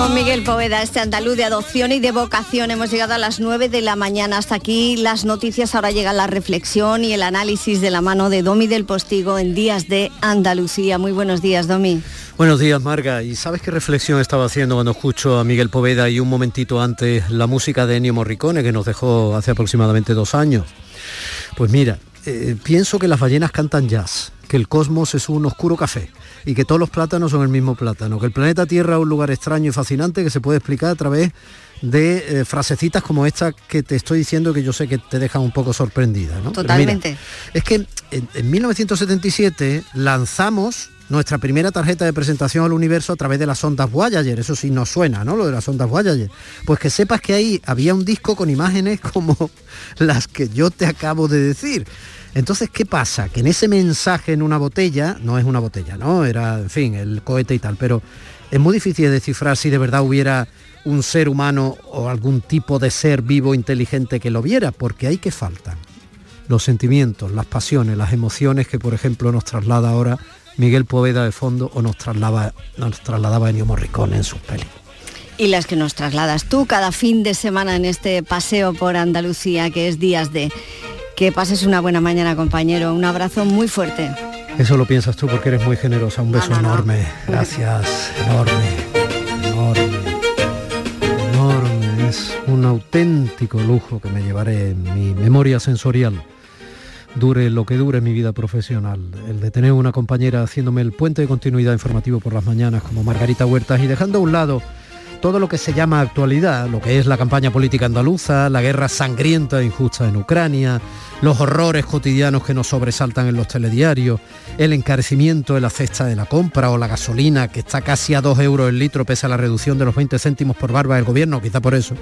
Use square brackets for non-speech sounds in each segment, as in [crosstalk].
Con Miguel Poveda, este andaluz de adopción y de vocación, hemos llegado a las 9 de la mañana. Hasta aquí las noticias, ahora llega la reflexión y el análisis de la mano de Domi del Postigo en Días de Andalucía. Muy buenos días, Domi. Buenos días, Marga. ¿Y sabes qué reflexión estaba haciendo cuando escucho a Miguel Poveda y un momentito antes la música de Ennio Morricone que nos dejó hace aproximadamente dos años? Pues mira, eh, pienso que las ballenas cantan jazz, que el cosmos es un oscuro café y que todos los plátanos son el mismo plátano, que el planeta Tierra es un lugar extraño y fascinante que se puede explicar a través de eh, frasecitas como esta que te estoy diciendo que yo sé que te dejan un poco sorprendida. ¿no? Totalmente. es que en, en 1977 lanzamos nuestra primera tarjeta de presentación al universo a través de las ondas Voyager. Eso sí nos suena, ¿no? Lo de las ondas Voyager. Pues que sepas que ahí había un disco con imágenes como [laughs] las que yo te acabo de decir. Entonces, ¿qué pasa? Que en ese mensaje en una botella, no es una botella, ¿no? Era, en fin, el cohete y tal, pero es muy difícil de descifrar si de verdad hubiera un ser humano o algún tipo de ser vivo inteligente que lo viera, porque hay que faltan los sentimientos, las pasiones, las emociones que, por ejemplo, nos traslada ahora Miguel Poveda de fondo o nos trasladaba, nos trasladaba Ennio Morricone en sus pelis. Y las que nos trasladas tú cada fin de semana en este paseo por Andalucía, que es días de... Que pases una buena mañana, compañero. Un abrazo muy fuerte. Eso lo piensas tú porque eres muy generosa. Un beso enorme. Gracias. Enorme. Enorme. Enorme. Es un auténtico lujo que me llevaré en mi memoria sensorial dure lo que dure mi vida profesional. El de tener una compañera haciéndome el puente de continuidad informativo por las mañanas como Margarita Huertas y dejando a un lado todo lo que se llama actualidad, lo que es la campaña política andaluza, la guerra sangrienta e injusta en Ucrania, los horrores cotidianos que nos sobresaltan en los telediarios, el encarecimiento de la cesta de la compra o la gasolina que está casi a 2 euros el litro pese a la reducción de los 20 céntimos por barba del gobierno, quizá por eso,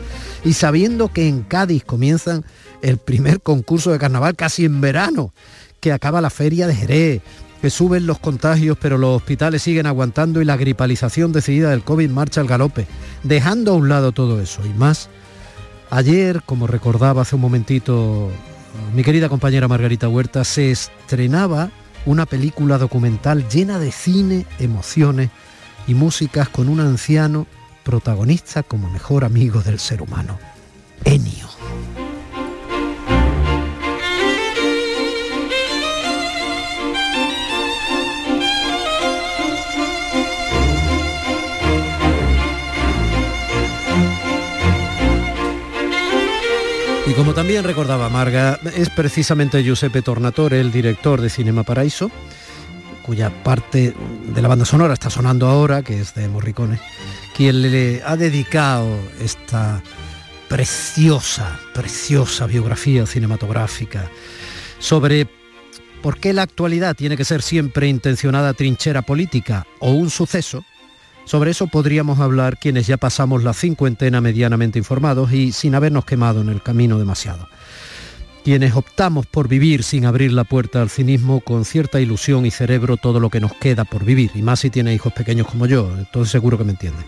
y sabiendo que en Cádiz comienzan el primer concurso de carnaval casi en verano, que acaba la feria de Jerez, que suben los contagios pero los hospitales siguen aguantando y la gripalización decidida del COVID marcha al galope, dejando a un lado todo eso y más. Ayer, como recordaba hace un momentito mi querida compañera Margarita Huerta, se estrenaba una película documental llena de cine, emociones y músicas con un anciano protagonista como mejor amigo del ser humano, Enio. Y como también recordaba Marga, es precisamente Giuseppe Tornatore, el director de Cinema Paraíso, cuya parte de la banda sonora está sonando ahora, que es de Morricone, quien le ha dedicado esta preciosa, preciosa biografía cinematográfica sobre por qué la actualidad tiene que ser siempre intencionada trinchera política o un suceso sobre eso podríamos hablar quienes ya pasamos la cincuentena medianamente informados y sin habernos quemado en el camino demasiado. Quienes optamos por vivir sin abrir la puerta al cinismo con cierta ilusión y cerebro todo lo que nos queda por vivir, y más si tiene hijos pequeños como yo, entonces seguro que me entiende.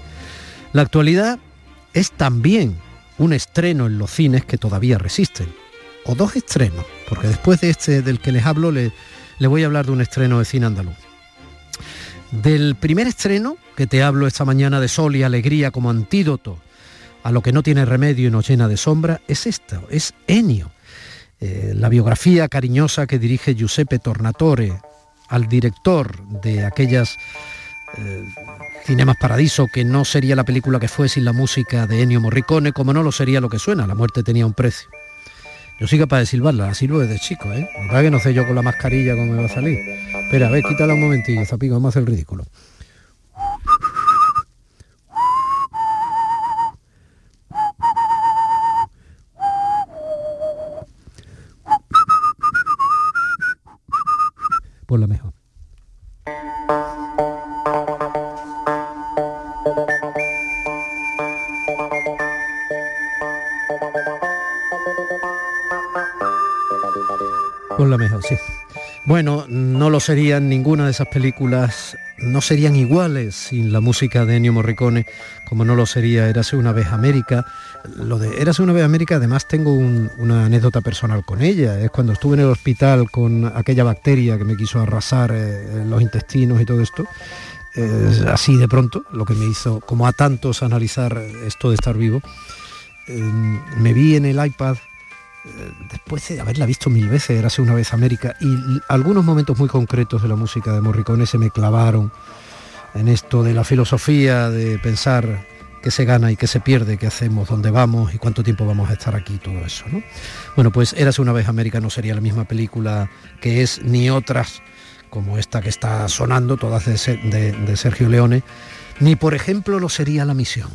La actualidad es también un estreno en los cines que todavía resisten, o dos estrenos, porque después de este del que les hablo le, le voy a hablar de un estreno de cine andaluz. Del primer estreno, que te hablo esta mañana de sol y alegría como antídoto a lo que no tiene remedio y nos llena de sombra, es esto, es Enio, eh, la biografía cariñosa que dirige Giuseppe Tornatore al director de aquellas eh, Cinemas Paradiso, que no sería la película que fue sin la música de Ennio Morricone, como no lo sería lo que suena, la muerte tenía un precio. Yo soy capaz de silbarla, la silbo desde chico, ¿eh? Que no sé yo con la mascarilla cómo me va a salir. Espera, a ver, quítala un momentillo, Zapico, vamos a hacer el ridículo. Por la mejor. No serían ninguna de esas películas, no serían iguales sin la música de Ennio Morricone, como no lo sería Érase una vez América. Lo de Érase una vez América, además tengo una anécdota personal con ella. Es cuando estuve en el hospital con aquella bacteria que me quiso arrasar eh, los intestinos y todo esto. así de pronto, lo que me hizo, como a tantos, analizar esto de estar vivo. Em, me vi en el iPad eh, después de haberla visto mil veces, era hace una vez América, y algunos momentos muy concretos de la música de Morricone se me clavaron en esto de la filosofía, de pensar qué se gana y qué se pierde, qué hacemos, dónde vamos y cuánto tiempo vamos a estar aquí, todo eso. ¿no? Bueno, pues Érase una vez América no sería la misma película que es, ni otras como esta que está sonando, todas de, de Sergio Leone, ni por ejemplo lo sería La Misión.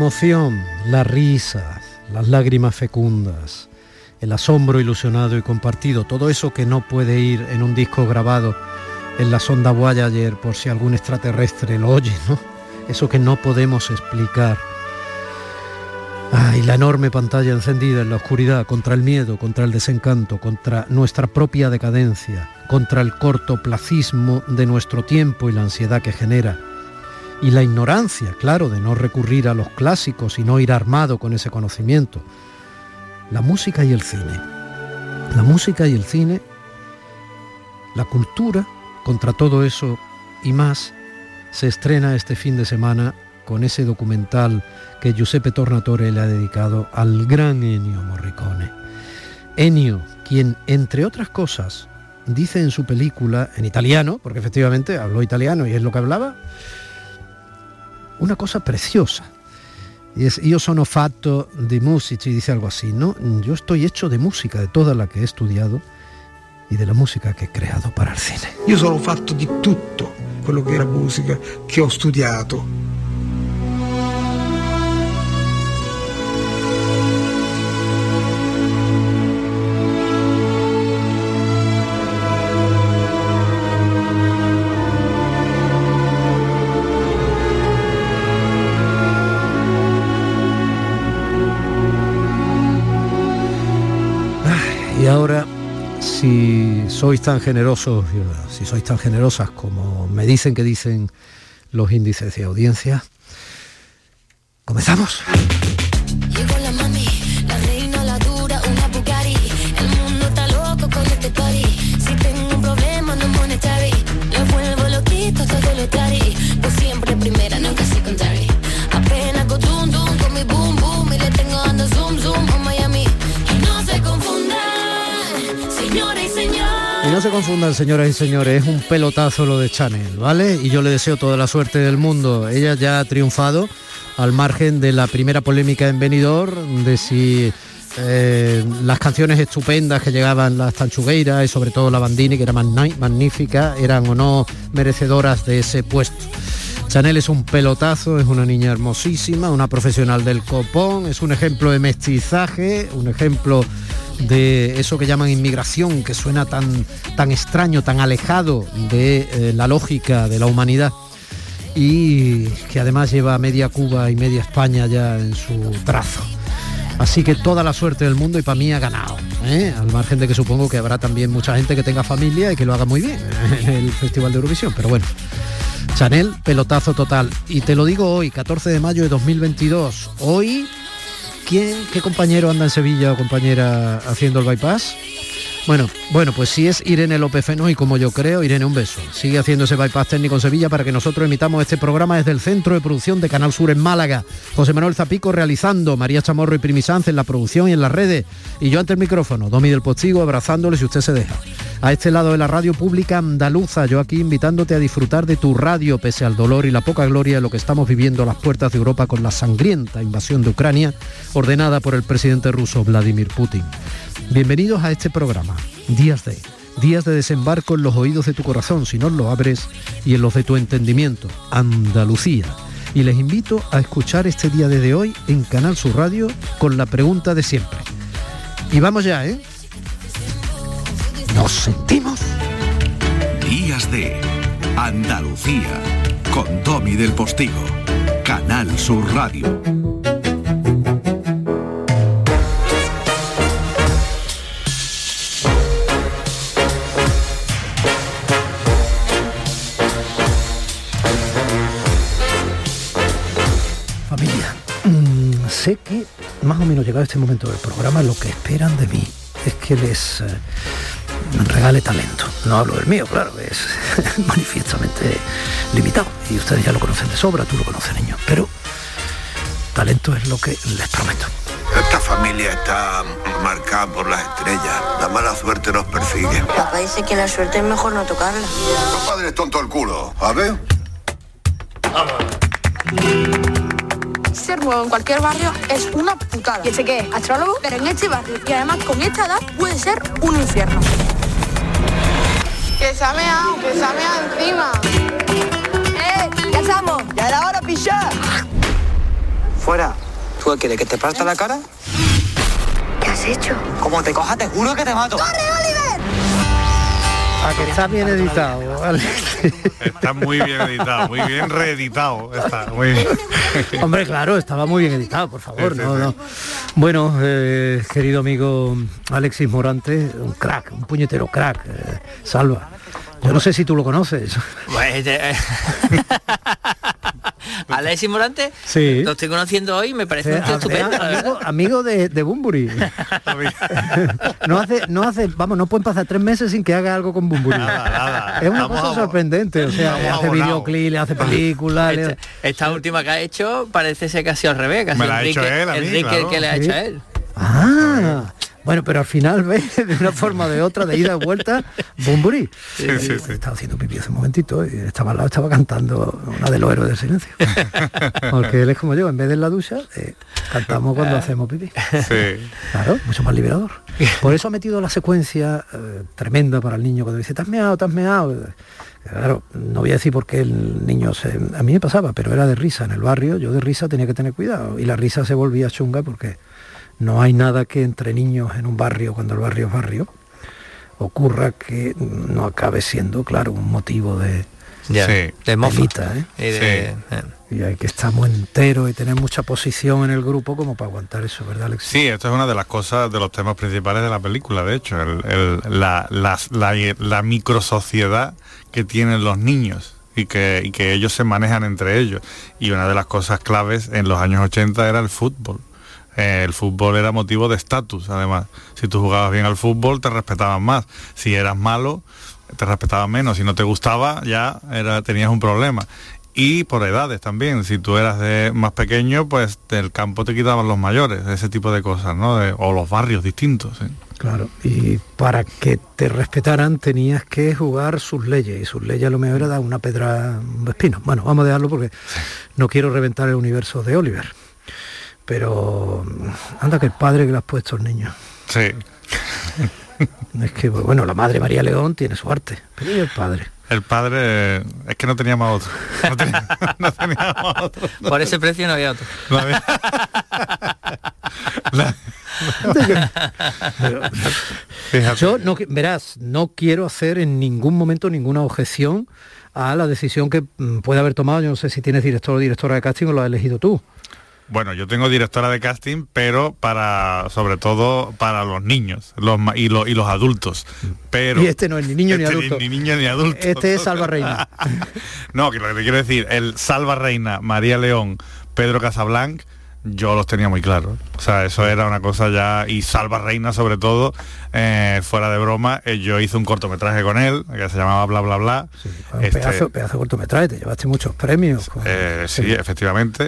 Emoción, la risa, las lágrimas fecundas, el asombro ilusionado y compartido, todo eso que no puede ir en un disco grabado en la sonda Voyager por si algún extraterrestre lo oye, ¿no? Eso que no podemos explicar. Ay, la enorme pantalla encendida en la oscuridad contra el miedo, contra el desencanto, contra nuestra propia decadencia, contra el cortoplacismo de nuestro tiempo y la ansiedad que genera y la ignorancia, claro, de no recurrir a los clásicos y no ir armado con ese conocimiento. La música y el cine. La música y el cine, la cultura, contra todo eso y más, se estrena este fin de semana con ese documental que Giuseppe Tornatore le ha dedicado al gran Ennio Morricone. Ennio, quien, entre otras cosas, dice en su película, en italiano, porque efectivamente habló italiano y es lo que hablaba, una cosa preciosa. Y es, io sono fatto di musici, dice algo así, ¿no? Yo estoy hecho de música, de toda la que he estudiado y de la música que he creado para el cine. Io sono fatto di tutto quello che era musica che ho studiato. Sois tan generosos, si sois tan generosas como me dicen que dicen los índices de audiencia, comenzamos. No se confundan, señoras y señores, es un pelotazo lo de Chanel, ¿vale? Y yo le deseo toda la suerte del mundo. Ella ya ha triunfado al margen de la primera polémica en Benidorm, de si eh, las canciones estupendas que llegaban las tanchugueiras y sobre todo la bandini, que era magnífica, eran o no merecedoras de ese puesto. Chanel es un pelotazo, es una niña hermosísima, una profesional del copón, es un ejemplo de mestizaje, un ejemplo de eso que llaman inmigración, que suena tan, tan extraño, tan alejado de eh, la lógica de la humanidad y que además lleva media Cuba y media España ya en su trazo. Así que toda la suerte del mundo y para mí ha ganado. ¿eh? Al margen de que supongo que habrá también mucha gente que tenga familia y que lo haga muy bien [laughs] en el Festival de Eurovisión. Pero bueno, Chanel, pelotazo total. Y te lo digo hoy, 14 de mayo de 2022. Hoy ¿Quién, qué compañero anda en Sevilla o compañera haciendo el bypass? Bueno, bueno, pues si es Irene López y como yo creo, Irene, un beso. Sigue haciendo ese bypass técnico en Sevilla para que nosotros emitamos este programa desde el Centro de Producción de Canal Sur en Málaga. José Manuel Zapico realizando, María Chamorro y Primisanz en la producción y en las redes. Y yo ante el micrófono, Domi del Postigo, abrazándole si usted se deja. A este lado de la radio pública andaluza, yo aquí invitándote a disfrutar de tu radio pese al dolor y la poca gloria de lo que estamos viviendo a las puertas de Europa con la sangrienta invasión de Ucrania ordenada por el presidente ruso Vladimir Putin. Bienvenidos a este programa, Días de días de desembarco en los oídos de tu corazón, si no lo abres, y en los de tu entendimiento. Andalucía. Y les invito a escuchar este día desde hoy en Canal Sur Radio con la pregunta de siempre. Y vamos ya, ¿eh? Nos sentimos. Días de Andalucía con Domi del Postigo. Canal Sur Radio. Familia, mm, sé que más o menos llegado este momento del programa lo que esperan de mí es que les eh, regale talento. No hablo del mío, claro, es [laughs] manifiestamente limitado y ustedes ya lo conocen de sobra, tú lo conoces niño, pero talento es lo que les prometo. Esta familia está marcada por las estrellas. La mala suerte nos persigue. Papá dice que la suerte es mejor no tocarla. Los padres tonto el culo. A ver. Ser nuevo en cualquier barrio es una putada. ¿Y ese qué? Astrólogo, pero en este barrio y además con esta edad puede ser un infierno. Que se ha meado, que se ha meado encima. ¡Eh! ¡Ya estamos! ¡Ya era hora, pillar! Fuera. ¿Tú qué quieres? ¿Que te parta la cara? ¿Qué has hecho? Como te coja, te juro que te mato. Que está bien editado, ¿vale? Está muy bien editado, muy bien reeditado. Está muy bien. [laughs] Hombre, claro, estaba muy bien editado, por favor. Sí, sí, no, sí. no. Bueno, eh, querido amigo Alexis Morante, un crack, un puñetero crack, eh, salva. Yo no sé si tú lo conoces. [laughs] Alexis Morante, Sí. lo estoy conociendo hoy, me parece un Eh, estupendo, amigo, de, de Bumburi. [laughs] no hace, no hace, vamos, no pueden pasar tres meses sin que haga algo con Bumburi. Nada, nada. Es una Estamos cosa sorprendente, o sea, estamos hace videoclip, le hace películas. le- Esta, esta última que ha hecho parece ser casi al revés, casi Me la ha Enrique, hecho él a mí, Enrique claro. que le ha Sí. hecho a él. Ah, bueno, pero al final ve [laughs] de una forma o de otra, de ida y vuelta, Bumburi. Sí, sí, sí. Estaba haciendo pipí hace un momentito y estaba al lado, estaba cantando una de los héroes del silencio. [laughs] Porque él es como yo, en vez de en la ducha, eh, cantamos cuando hacemos pipí. Claro, mucho más liberador. Por eso ha metido la secuencia eh, tremenda para el niño cuando dice, te has meado, te has meado. Claro, no voy a decir por qué el niño se... A mí me pasaba, pero era de risa en el barrio, yo de risa tenía que tener cuidado. Y la risa se volvía chunga porque no hay nada que entre niños en un barrio, cuando el barrio es barrio, ocurra que no acabe siendo, claro, un motivo de... Ya, Sí. de mofa. Telita, ¿eh? Y de- eh. Y hay que estar muy entero y tener mucha posición en el grupo como para aguantar eso, ¿verdad, Alex? Sí, esto es una de las cosas, de los temas principales de la película, de hecho, el- el- la, la, la microsociedad que tienen los niños y que, y que ellos se manejan entre ellos. Y una de las cosas claves en los años 80 era el fútbol. Eh, el fútbol era motivo de estatus, además. Si tú jugabas bien al fútbol, te respetaban más. Si eras malo, te respetaban menos. Si no te gustaba, ya era, tenías un problema. Y por edades también. Si tú eras de más pequeño, pues del campo te quitaban los mayores, ese tipo de cosas, ¿no? De- o los barrios distintos. ¿sí? Claro, y para que te respetaran tenías que jugar sus leyes, y sus leyes a lo mejor era dar una pedra, un espino. Bueno, vamos a dejarlo porque no quiero reventar el universo de Oliver. Pero anda que el padre que le has puesto al niño. Sí. [laughs] Es que, bueno, la madre María León tiene su arte, pero ¿y el padre? El padre es que no teníamos otro. No, tenía- no teníamos otro. Por ese precio no había otro. No había- La- Pero, fíjate. yo no, verás, no quiero hacer en ningún momento ninguna objeción a la decisión que mm, puede haber tomado. Yo no sé si tienes director o directora de casting o lo has elegido tú. Bueno, yo tengo directora de casting, pero para, sobre todo para los niños los, y, los y los adultos. Pero Y este no es ni niño ni Este adulto. Ni, niño ni adulto. Este es Salva Reina. [laughs] no, que lo que te quiero decir, el Salva Reina, María León, Pedro Casablanc, yo los tenía muy claros. O sea, eso era una cosa ya, y Salva Reina sobre todo, eh, fuera de broma, eh, yo hice un cortometraje con él, que se llamaba Bla Bla Bla. Un Este, pedazo, pedazo de cortometraje, te llevaste muchos premios. con- eh, sí, efectivamente.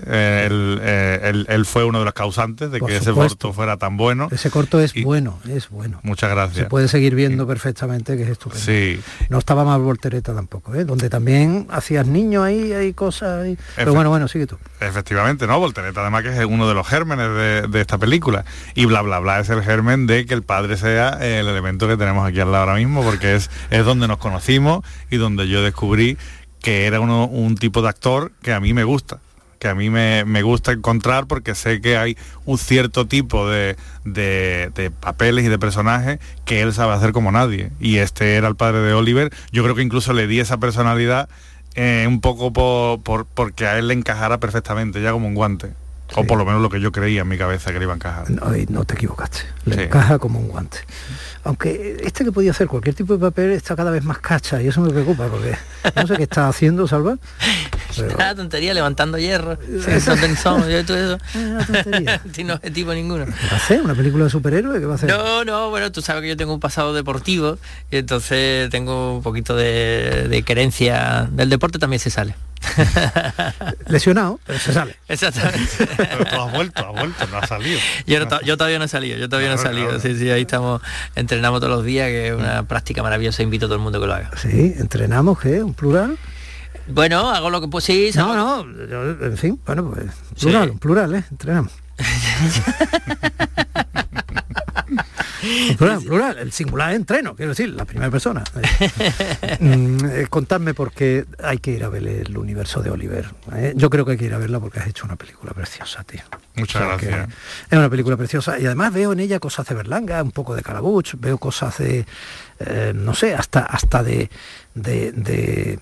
Él, él- él fue uno de los causantes de Por que ese corto fuera tan bueno. Ese corto es Y- bueno, es bueno. Muchas Se gracias. puede seguir viendo perfectamente que es estupendo. Sí, No estaba mal voltereta tampoco, donde también hacías niños ahí, hay cosas ahí. Pero bueno, bueno, sigue tú. efectivamente, ¿no? Voltereta además que es uno de los gérmenes de, esta película. Y bla, bla, bla es el germen de que el padre sea el elemento que tenemos aquí al lado ahora mismo, porque es, es donde nos conocimos y donde yo descubrí que era uno, un tipo de actor que a mí me gusta que a mí me, me gusta encontrar porque sé que hay un cierto tipo de, de- de papeles y de personajes que él sabe hacer como nadie. Y este era el padre de Oliver. Yo creo que incluso le di esa personalidad eh, un poco por, por- porque a él le encajara perfectamente, ya como un guante. O por lo menos lo que yo creía en mi cabeza que le iba a encajar. No, no te equivocaste. Le Sí. encaja como un guante. Aunque este que podía hacer cualquier tipo de papel está cada vez más cacha y eso me preocupa porque no sé qué está haciendo, Salva. [laughs] Pero- Nada, tontería, levantando hierro. Sin [laughs] tensón, yo todo eso. una [laughs] tontería. Sin objetivo ninguno. ¿Qué va a hacer? ¿Una película de superhéroe? ¿Qué va a hacer? No, no, bueno, tú sabes que yo tengo un pasado deportivo y entonces tengo un poquito de, de querencia. Del deporte también se sale. [laughs] Lesionado, pero se sale. Exactamente. Pero tú has vuelto, has vuelto, no has salido. Yo, no to- yo todavía no he salido, yo todavía no he salido. claro. Sí, sí, ahí estamos, entrenamos todos los días, que es una práctica maravillosa, invito a todo el mundo que lo haga. Sí, entrenamos, ¿qué? ¿Un plural? Bueno, hago lo que pues sí, No, no, yo, en fin, bueno, pues plural, un plural, ¿eh? Entrenamos. [laughs] Plural, el singular entreno, quiero decir, la primera persona. [laughs] Mm, eh, contadme porque hay que ir a ver el universo de Oliver. ¿eh? Yo creo que hay que ir a verla porque has hecho una película preciosa, tío. Muchas O sea, que gracias. Es una película preciosa y además veo en ella cosas de Berlanga, un poco de Calabuch, veo cosas de, eh, no sé, hasta hasta de, de, de,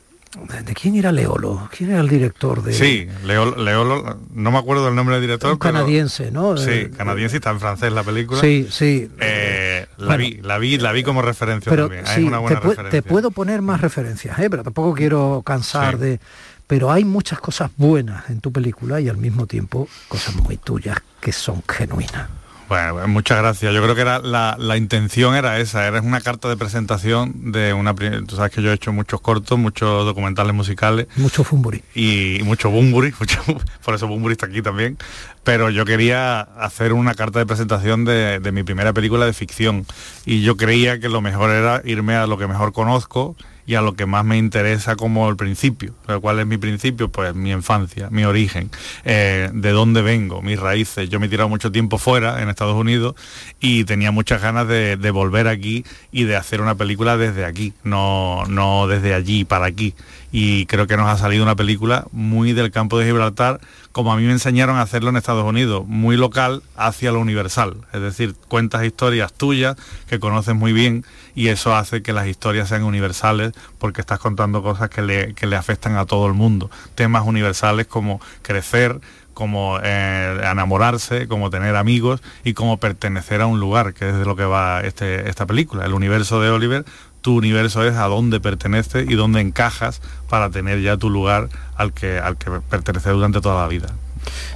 de quién era Leolo, quién era el director de Sí, Leo, Leo, no me acuerdo del nombre del director. un pero- canadiense, ¿no? Sí, Eh, canadiense y está en francés la película. Sí, sí. Eh, la Bueno. vi, la vi, la vi como referencia pero también. sí, es una te, buena pu- referencia. te puedo poner más referencias, ¿eh? pero tampoco quiero cansar Sí. de... Pero hay muchas cosas buenas en tu película y al mismo tiempo cosas muy tuyas que son genuinas. Bueno, pues muchas gracias. Yo creo que era la, la intención era esa, era una carta de presentación de una... Tú sabes que yo he hecho muchos cortos, muchos documentales musicales Mucho fumburi. y, y mucho Bumburi, [laughs] mucho, por eso Bumburi está aquí también, pero yo quería hacer una carta de presentación de, de mi primera película de ficción y yo creía que lo mejor era irme a lo que mejor conozco y a lo que más me interesa como el principio. Pero ¿Cuál es mi principio? Pues mi infancia, mi origen, eh, de dónde vengo, mis raíces. Yo me he tirado mucho tiempo fuera, en Estados Unidos, y tenía muchas ganas de, de volver aquí y de hacer una película desde aquí, no, no desde allí para aquí. Y creo que nos ha salido una película muy del campo de Gibraltar, como a mí me enseñaron a hacerlo en Estados Unidos, muy local hacia lo universal. Es decir, cuentas historias tuyas que conoces muy bien y eso hace que las historias sean universales porque estás contando cosas que le, que le afectan a todo el mundo. Temas universales como crecer, como eh, enamorarse, como tener amigos y como pertenecer a un lugar, que es de lo que va este, esta película. El universo de Oliver, tu universo es a dónde pertenece y dónde encajas para tener ya tu lugar al que, al que pertenecer durante toda la vida.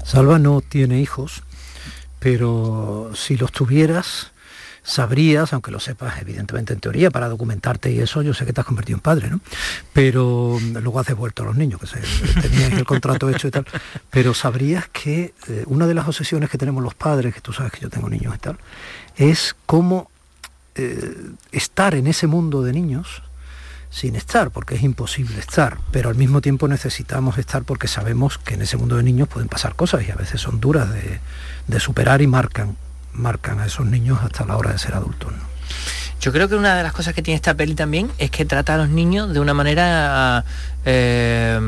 Salva no tiene hijos, pero si los tuvieras, sabrías, aunque lo sepas evidentemente en teoría, para documentarte y eso, yo sé que te has convertido en padre, ¿no? Pero luego has devuelto a los niños, que se, tenías el contrato hecho y tal, pero sabrías que eh, una de las obsesiones que tenemos los padres, que tú sabes que yo tengo niños y tal, es cómo eh, estar en ese mundo de niños sin estar, porque es imposible estar, pero al mismo tiempo necesitamos estar porque sabemos que en ese mundo de niños pueden pasar cosas y a veces son duras de, superar y marcan, marcan a esos niños hasta la hora de ser adultos. Yo creo que una de las cosas que tiene esta peli también es que trata a los niños de una manera eh,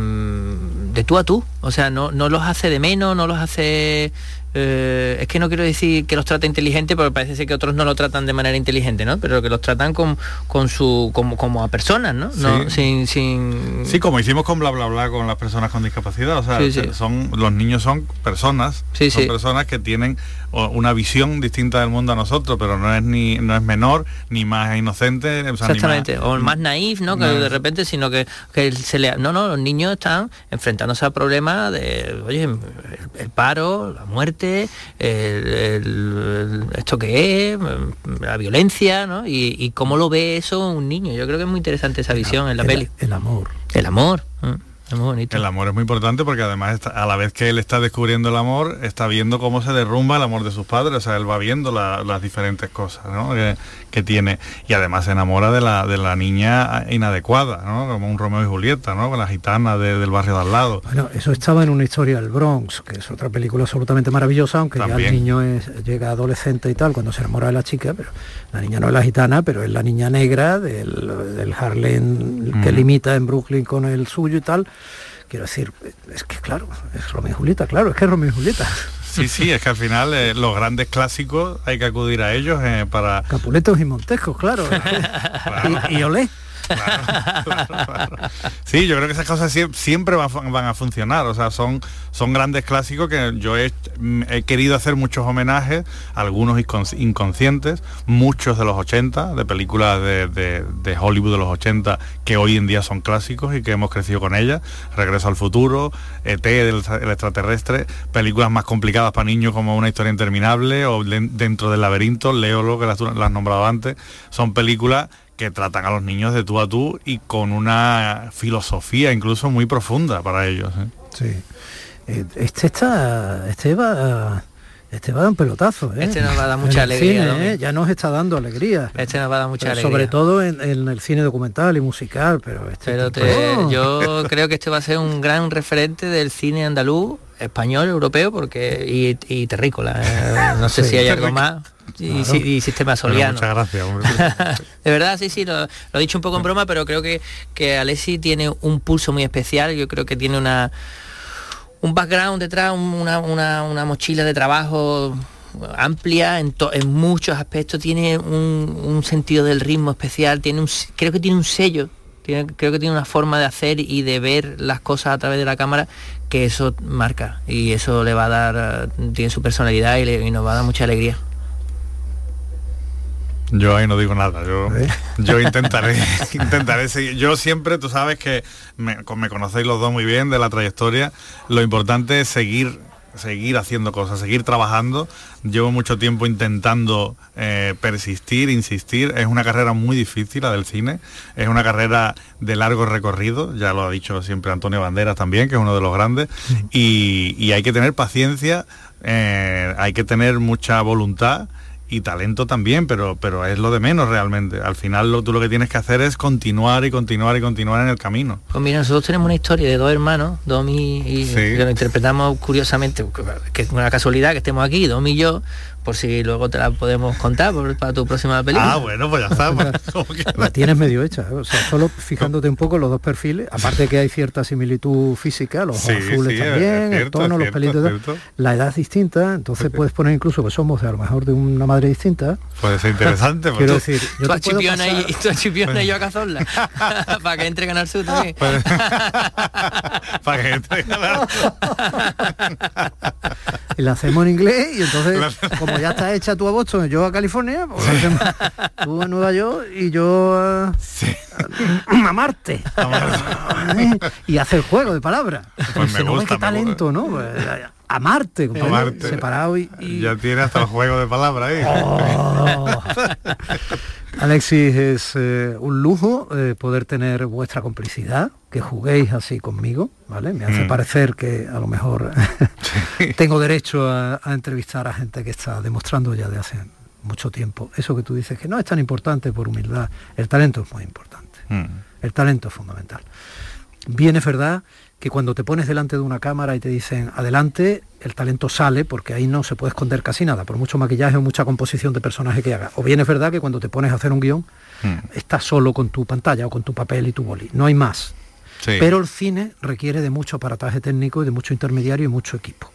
de tú a tú. O sea, no, no los hace de menos, no los hace... eh, es que no quiero decir que los trata inteligente, porque parece ser que otros no lo tratan de manera inteligente, ¿no? Pero que los tratan con, con su como, como a personas, ¿no? no sin, sin... Sí, como hicimos con bla bla bla con las personas con discapacidad, o sea, Sí, sí. son los niños son personas, Sí, son sí. personas que tienen una visión distinta del mundo a nosotros, pero no es ni no es menor ni más inocente, o sea, ni Exactamente, más- o más naif, ¿no? Que No. de repente, sino que, que se le... No, no, los niños están enfrentándose a problemas de, oye, el, el paro, la muerte, el- el- esto que es, la violencia, ¿no? Y, y cómo lo ve eso un niño. Yo creo que es muy interesante esa visión en la el, peli. el amor. El amor. ¿eh? Es muy bonito. El amor es muy importante porque además está- a la vez que él está descubriendo el amor, está viendo cómo se derrumba el amor de sus padres. O sea, él va viendo la- las diferentes cosas ¿no? que, que tiene. Y además se enamora de la, de la niña inadecuada, ¿no? Como un Romeo y Julieta, ¿no? Con la gitana de- del barrio de al lado. Bueno, eso estaba en una historia del Bronx, que es otra película absolutamente maravillosa, aunque ya También. el niño es- llega adolescente y tal, cuando se enamora de la chica, pero la niña no es la gitana, pero es la niña negra del, del Harlem que Ujú. limita en Brooklyn con el suyo y tal. Quiero decir, es que claro, es Romeo y Julieta, claro, es que es Romeo y Julieta. Sí, sí, es que al final eh, los grandes clásicos hay que acudir a ellos eh, para... Capuletos y Montescos, claro. [laughs] y, y olé. [laughs] Sí, yo creo que esas cosas sie- siempre van, a funcionar, o sea, son, son grandes clásicos que yo he, mm, querido hacer muchos homenajes, algunos incons- inconscientes, muchos de los 80, de películas de, de- Hollywood de los 80 que hoy en día son clásicos y que hemos crecido con ellas, Regreso al futuro, ET, el, extraterrestre, películas más complicadas para niños como Una historia interminable o Den- Dentro del laberinto, Léolo, que las, las nombrado antes, son películas que tratan a los niños de tú a tú y con una filosofía incluso muy profunda para ellos. ¿eh? Sí. Eh, Este está. Este va. Este va a dar un pelotazo, ¿eh? Este nos va a dar mucha alegría, cine. ¿eh? Ya nos está dando alegría. Este nos va a dar mucha Pero alegría. Sobre todo en, en el cine documental y musical, pero este Pero tipo- te- [laughs] yo [laughs] creo que este va a ser un gran referente del cine andaluz, español, europeo, porque y, y terrícola. eh, [laughs] no sé Sí. si hay algo más. Y, Claro. si- y sistema Bueno, soliano. muchas gracias, hombre. de verdad, sí, sí, lo, lo he dicho un poco en broma, pero creo que, que Alessi tiene un pulso muy especial. Yo creo que tiene una un background detrás, un- una, una- una mochila de trabajo amplia en, en muchos aspectos, tiene un, un sentido del ritmo especial, tiene un, creo que tiene un sello, creo que tiene una forma de hacer y de ver las cosas a través de la cámara que eso marca y eso le va a dar, eh, tiene su personalidad y, le- y nos va a dar mucha alegría. Yo ahí no digo nada, yo, yo [laughs] intentaré, intentaré seguir. Yo siempre, tú sabes que me conocéis los dos muy bien de la trayectoria, lo importante es seguir seguir haciendo cosas, seguir trabajando. Llevo mucho tiempo intentando eh, persistir, insistir. Es una carrera muy difícil la del cine. Es una carrera de largo recorrido. Ya lo ha dicho siempre Antonio Banderas también, que es uno de los grandes. Y, y hay que tener paciencia, eh, hay que tener mucha voluntad y talento también, pero, pero es lo de menos realmente. Al final lo, tú lo que tienes que hacer es continuar y continuar y continuar en el camino. Pues mira, nosotros tenemos una historia de dos hermanos, Domi y Sí. que lo interpretamos curiosamente, que es una casualidad que estemos aquí, Domi y yo, por si luego te la podemos contar por- para tu próxima película. Ah, bueno, pues ya está. pues, [laughs] La tienes medio hecha, ¿eh? o sea, solo fijándote un poco los dos perfiles, aparte que hay cierta similitud física, los ojos Sí, azules sí, también, el tono, los pelitos, la edad es distinta, entonces puedes poner incluso que somos a lo mejor de una madre distinta. Puede ser interesante. [laughs] pues Quiero tú- decir, yo Tú te a puedo Chipiona y, tú a Chipiona y yo a Cazorla, [laughs] para que entre Canal Sur también. para que entre claro. y la hacemos en inglés y entonces como ya está hecha tú a Boston y yo a California pues [laughs] tú a Nueva York y yo a, a Marte [laughs] ¿Eh? y hace el juego de palabras Pues me Dice, "No, gusta, qué me talento no Pues, a Marte, A Marte. separado y, y- Ya tiene hasta el juego de palabras ahí. Oh. [laughs] Alexis, es eh, un lujo eh, poder tener vuestra complicidad, que juguéis así conmigo, ¿vale? Me hace Mm. parecer que a lo mejor [laughs] tengo derecho a, a entrevistar a gente que está demostrando ya de hace mucho tiempo eso que tú dices, que no es tan importante por humildad. El talento es muy importante. Mm. El talento es fundamental. Bien es verdad que cuando te pones delante de una cámara y te dicen adelante, el talento sale porque ahí no se puede esconder casi nada, por mucho maquillaje o mucha composición de personaje que hagas. O bien es verdad que cuando te pones a hacer un guion, Mm. estás solo con tu pantalla o con tu papel y tu boli. No hay más. Sí. Pero el cine requiere de mucho aparataje técnico y de mucho intermediario y mucho equipo.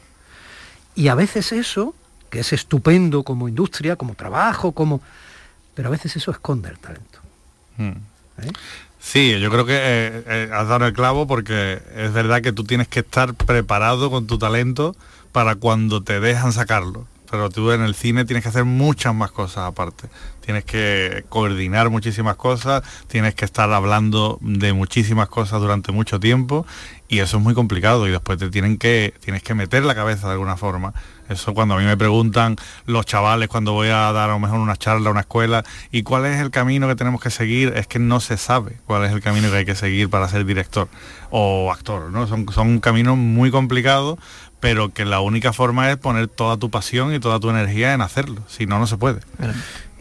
Y a veces eso, que es estupendo como industria, como trabajo, como... Pero a veces eso esconde el talento. Mm. ¿eh? Sí, yo creo que eh, eh, has dado el clavo porque es verdad que tú tienes que estar preparado con tu talento para cuando te dejan sacarlo. pero tú en el cine tienes que hacer muchas más cosas aparte. Tienes que coordinar muchísimas cosas, tienes que estar hablando de muchísimas cosas durante mucho tiempo y eso es muy complicado y después te tienen que tienes que meter la cabeza de alguna forma. Eso cuando a mí me preguntan los chavales cuando voy a dar a lo mejor una charla a una escuela y cuál es el camino que tenemos que seguir es que no se sabe cuál es el camino que hay que seguir para ser director o actor no son son caminos muy complicados pero que la única forma es poner toda tu pasión y toda tu energía en hacerlo si no no se puede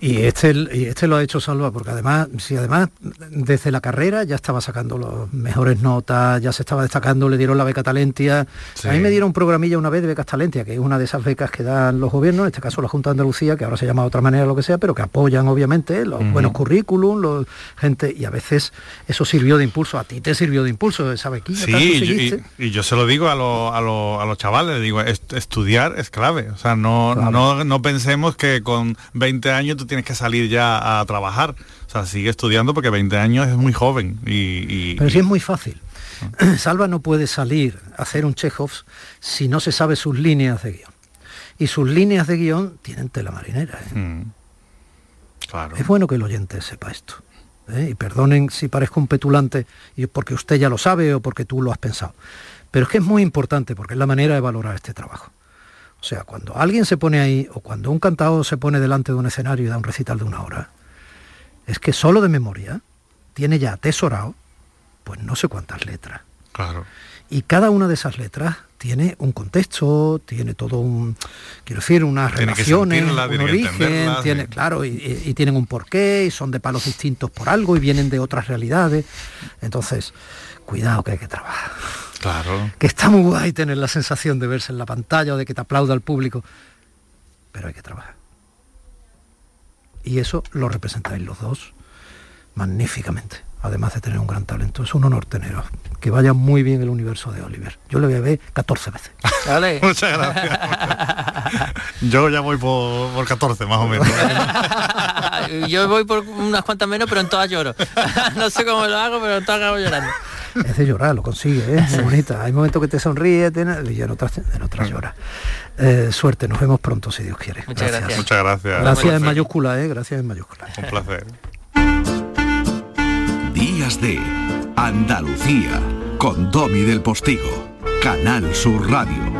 y este, y este lo ha hecho Salva, porque además, si además desde la carrera ya estaba sacando las mejores notas, ya se estaba destacando, le dieron la beca Talentia. A mí me dieron un programilla una vez de becas Talentia, que es una de esas becas que dan los gobiernos, en este caso la Junta de Andalucía, que ahora se llama de otra manera lo que sea, pero que apoyan obviamente los buenos currículum, los gente, y a veces eso sirvió de impulso. A ti te sirvió de impulso esa bequilla. Sí, y, y, yo se lo digo a, lo, a, lo, a los chavales, digo, estudiar es clave. O sea, no, no, no pensemos que con 20 años tú tienes que salir ya a trabajar. O sea, sigue estudiando porque 20 años es muy joven. Y, Pero sí es muy fácil. [clears throat] Salva no puede salir a hacer un Chekhov si no se sabe sus líneas de guion. Y sus líneas de guion tienen tela marinera. ¿eh? Mm. Claro. Es bueno que el oyente sepa esto. ¿eh? Y perdonen si parezco un petulante y porque usted ya lo sabe o porque tú lo has pensado. Pero es que es muy importante porque es la manera de valorar este trabajo. O sea, cuando alguien se pone ahí o cuando un cantado se pone delante de un escenario y da un recital de una hora, es que solo de memoria tiene ya atesorado, pues no sé cuántas letras. Claro. Y cada una de esas letras tiene un contexto, tiene todo un, quiero decir, unas relaciones, un origen, tiene, claro, y, y, tienen un porqué, y son de palos distintos por algo, y vienen de otras realidades. Entonces, cuidado que hay que trabajar. Claro. Que está muy guay tener la sensación de verse en la pantalla o de que te aplauda el público, pero hay que trabajar. Y eso lo representáis los dos magníficamente, además de tener un gran talento. Es un honor teneros. Que vaya muy bien el universo de Oliver. Yo lo voy a ver 14 veces. [laughs] Muchas gracias. Yo ya voy por, por 14 más o menos. [laughs] Yo voy por unas cuantas menos, pero en todas lloro. [laughs] no sé cómo lo hago, pero en todas acabo llorando es de llorar, lo consigue, ¿eh? es bonita. Hay momentos que te sonríe y en otras, en otras llora. Eh, suerte, nos vemos pronto si Dios quiere. Muchas gracias. Muchas gracias. Gracias en mayúscula, ¿eh? gracias en mayúscula. Un placer. Días de Andalucía con Domi del Postigo, Canal Sur Radio.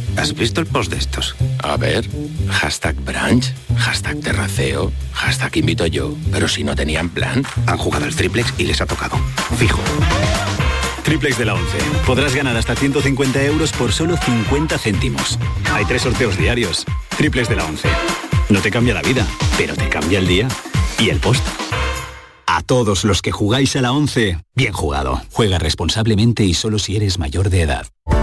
¿has visto el post de estos? A ver, hashtag brunch, hashtag terraceo, hashtag invito yo. Pero si no tenían plan, han jugado al triplex y les ha tocado. Fijo. Triplex de la 11. Podrás ganar hasta 150 euros por solo 50 céntimos. Hay tres sorteos diarios. Triplex de la 11. No te cambia la vida, pero te cambia el día y el post. A todos los que jugáis a la 11, bien jugado. Juega responsablemente y solo si eres mayor de edad.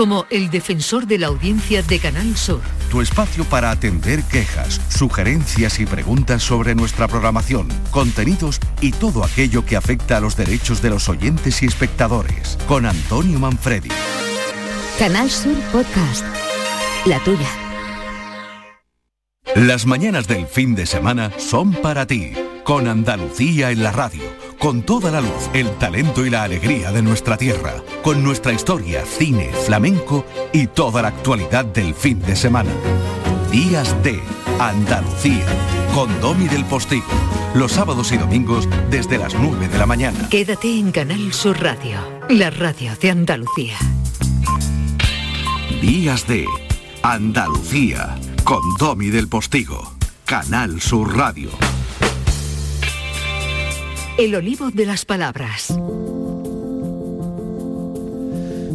como el defensor de la audiencia de Canal Sur. Tu espacio para atender quejas, sugerencias y preguntas sobre nuestra programación, contenidos y todo aquello que afecta a los derechos de los oyentes y espectadores. Con Antonio Manfredi. Canal Sur Podcast. La tuya. Las mañanas del fin de semana son para ti. Con Andalucía en la radio con toda la luz, el talento y la alegría de nuestra tierra, con nuestra historia, cine, flamenco y toda la actualidad del fin de semana. Días de Andalucía, con Domi del Postigo, los sábados y domingos desde las 9 de la mañana. Quédate en Canal Sur Radio, la radio de Andalucía. Días de Andalucía, con Domi del Postigo, Canal Sur Radio. El olivo de las palabras.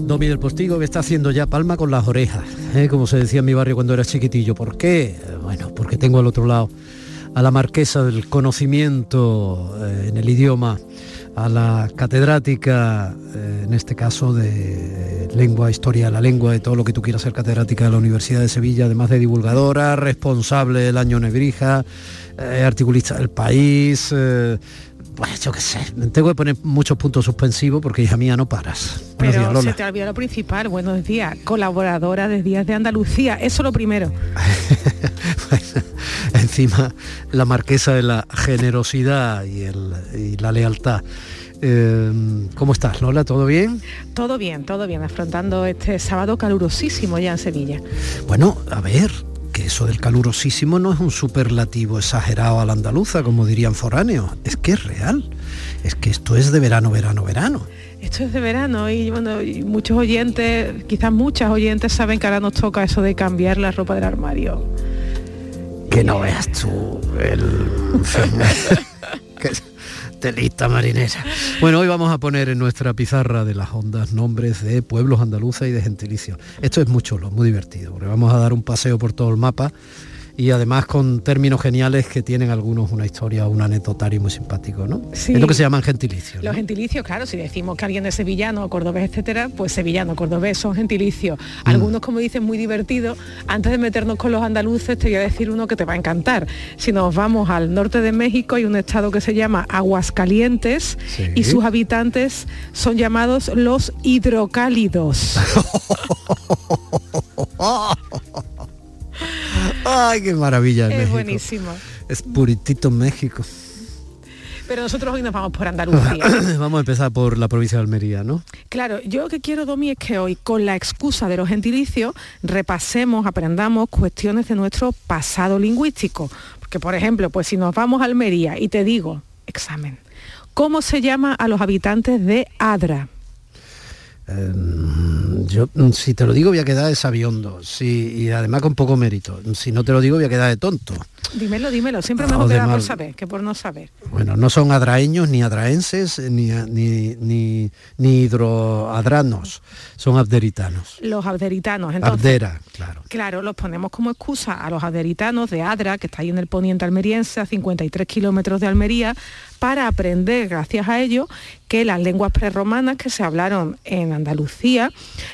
Domi del Postigo que está haciendo ya palma con las orejas, ¿eh? como se decía en mi barrio cuando era chiquitillo. ¿Por qué? Bueno, porque tengo al otro lado a la marquesa del conocimiento eh, en el idioma, a la catedrática, eh, en este caso de lengua, historia la lengua, de todo lo que tú quieras ser catedrática de la Universidad de Sevilla, además de divulgadora, responsable del año Nebrija, articulista del país, pues yo qué sé, tengo que poner muchos puntos suspensivos porque hija mía no paras. Pero se te olvidó lo principal, buenos días, colaboradora de Días de Andalucía, eso lo primero. [laughs] encima la marquesa de la generosidad y, la lealtad. Em, ¿Cómo estás, Lola? ¿Todo bien? Todo bien, todo bien, afrontando este sábado calurosísimo ya en Sevilla. Bueno, a ver, que eso del calurosísimo no es un superlativo exagerado a la andaluza, como dirían foráneos, es que es real, es que esto es de verano, verano, verano. Esto es de verano y bueno, muchos oyentes, quizás muchas oyentes saben que ahora nos toca eso de cambiar la ropa del armario. Que no veas tú el... [laughs] [laughs] [laughs] lista marinera. [laughs] Bueno, hoy vamos a poner en nuestra pizarra de las ondas nombres de pueblos andaluces y de gentilicio. Esto es muy chulo, muy divertido, porque vamos a dar un paseo por todo el mapa y además con términos geniales que tienen algunos una historia, un anecdotario muy simpático, ¿no? Es lo que se llaman gentilicios. Los gentilicios, claro, si decimos que alguien es sevillano, cordobés, etcétera, pues sevillano, cordobés son gentilicios. Mm. Algunos, como dicen, muy divertidos. Antes de meternos con los andaluces, te voy a decir uno que te va a encantar. Si nos vamos al norte de México, hay un estado que se llama Aguascalientes y sus habitantes son llamados los hidrocálidos. [laughs] [laughs] Ay, qué maravilla. Es buenísimo. Es puritito México. Pero nosotros hoy nos vamos por Andalucía. [coughs] vamos a empezar por la provincia de Almería, ¿no? Claro, yo lo que quiero, Domi, es que hoy, con la excusa de los gentilicios, repasemos, aprendamos cuestiones de nuestro pasado lingüístico. Porque, por ejemplo, pues si nos vamos a Almería y te digo, examen, ¿cómo se llama a los habitantes de Adra? Em, yo, mm, si te lo digo, voy a quedar de sabiondo. Sí, y además con poco mérito. Si no te lo digo, voy a quedar de tonto. Dímelo, dímelo. Siempre mejor queda por saber que por no saber. Bueno, no son adraeños, ni adraenses, ni, ni, ni, ni hidroadranos. Son abderitanos. Los abderitanos, entonces. Abdera, claro. Claro, los ponemos como excusa a los abderitanos de Adra, que está ahí en el poniente almeriense, a 53 kilómetros de Almería, para aprender, gracias a ello, que las lenguas prerromanas que se hablaron en Andalucía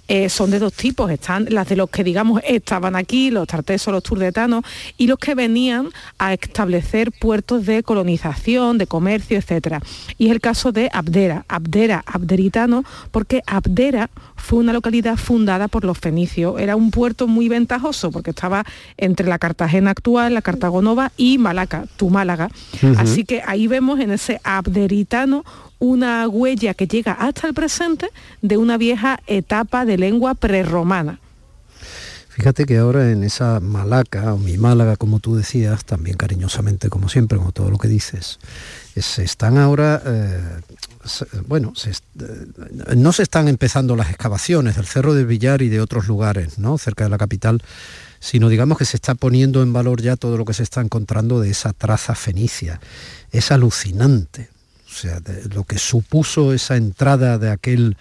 eh, son de dos tipos. Están las de los que, digamos, estaban aquí, los tartesos, los turdetanos, y los que venían a establecer puertos de colonización, de comercio, etc. Y es el caso de Abdera, Abdera, abderitano, porque Abdera fue una localidad fundada por los fenicios. Era un puerto muy ventajoso porque estaba entre la Cartagena actual, la Cartagonova y Malaca, tu Málaga. Así que ahí vemos en ese abderitano una huella que llega hasta el presente de una vieja etapa de lengua prerromana. Fíjate que ahora en esa Malaca, o mi Málaga, como tú decías, también cariñosamente, como siempre, como todo lo que dices, se están ahora, eh, bueno, eh, no se están empezando las excavaciones del Cerro del Villar y de otros lugares, ¿no? Cerca de la capital, sino digamos que se está poniendo en valor ya todo lo que se está encontrando de esa traza fenicia. Es alucinante, o sea, lo que supuso esa entrada de aquel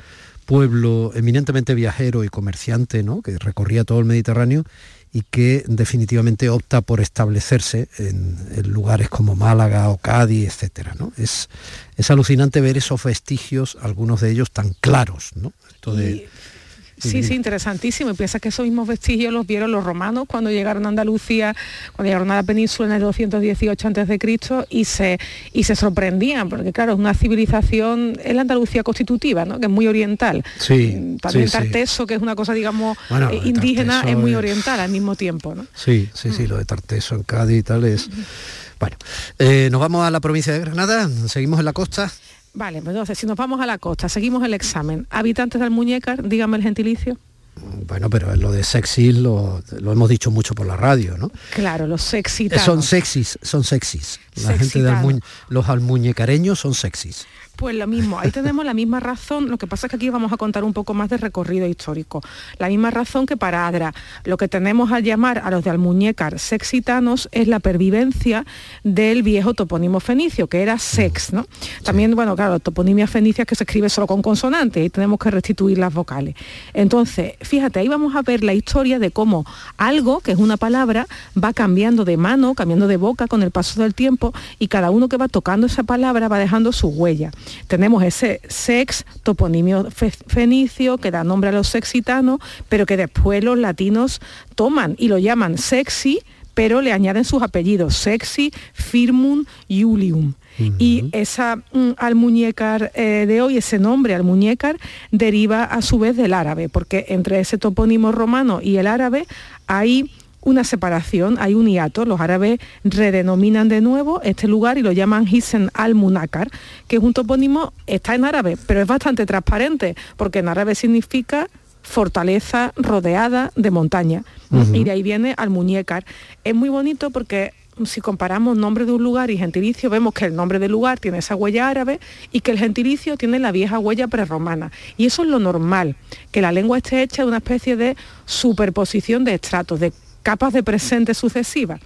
pueblo eminentemente viajero y comerciante, ¿no? que recorría todo el Mediterráneo y que definitivamente opta por establecerse en, lugares como Málaga o Cádiz, etcétera. ¿no? Es, es alucinante ver esos vestigios, algunos de ellos tan claros. ¿no? Sí, sí, interesantísimo. Y piensa que esos mismos vestigios los vieron los romanos cuando llegaron a Andalucía, cuando llegaron a la península en el 218 a.C. y se, y se sorprendían, porque claro, es una civilización, es la Andalucía constitutiva, ¿no? que es muy oriental. Sí, mm, También Tarteso, que es una cosa, digamos, eh, indígena, es muy oriental al mismo tiempo. ¿no? Sí, sí, sí, lo de Tarteso en Cádiz y tal es... Bueno, eh, nos vamos a la provincia de Granada, seguimos en la costa. Vale, pues entonces, si nos vamos a la costa, seguimos el examen. Habitantes del Muñecar, dígame el gentilicio. Bueno, pero lo de sexy lo, hemos dicho mucho por la radio, ¿no? Claro, los sexy. Son sexys, son sexys. La gente de los almuñecareños son sexys. Pues lo mismo, ahí tenemos la misma razón, lo que pasa es que aquí vamos a contar un poco más de recorrido histórico. La misma razón que para Adra. Lo que tenemos al llamar a los de Almuñécar sexitanos es la pervivencia del viejo topónimo fenicio, que era sex, ¿no? También, bueno, claro, toponimia fenicia que se escribe solo con consonantes y tenemos que restituir las vocales. Entonces, fíjate, ahí vamos a ver la historia de cómo algo, que es una palabra, va cambiando de mano, cambiando de boca con el paso del tiempo y cada uno que va tocando esa palabra va dejando su huella. Tenemos ese sex, toponimio fenicio, que da nombre a los sexitanos, pero que después los latinos toman y lo llaman sexy, pero le añaden sus apellidos, sexy, firmum, iulium. Y esa mm, almuñécar eh, de hoy, ese nombre almuñécar, deriva a su vez del árabe, porque entre ese topónimo romano y el árabe hay una separación, hay un hiato. Los árabes redenominan de nuevo este lugar y lo llaman Hisen al-Munakar, que es un topónimo, está en árabe, pero es bastante transparente, porque en árabe significa fortaleza rodeada de montaña. Y de ahí viene al muñecar. Es muy bonito porque si comparamos nombre de un lugar y gentilicio, vemos que el nombre del lugar tiene esa huella árabe y que el gentilicio tiene la vieja huella prerromana. Y eso es lo normal, que la lengua esté hecha de una especie de superposición de estratos, de capas de presente sucesivas.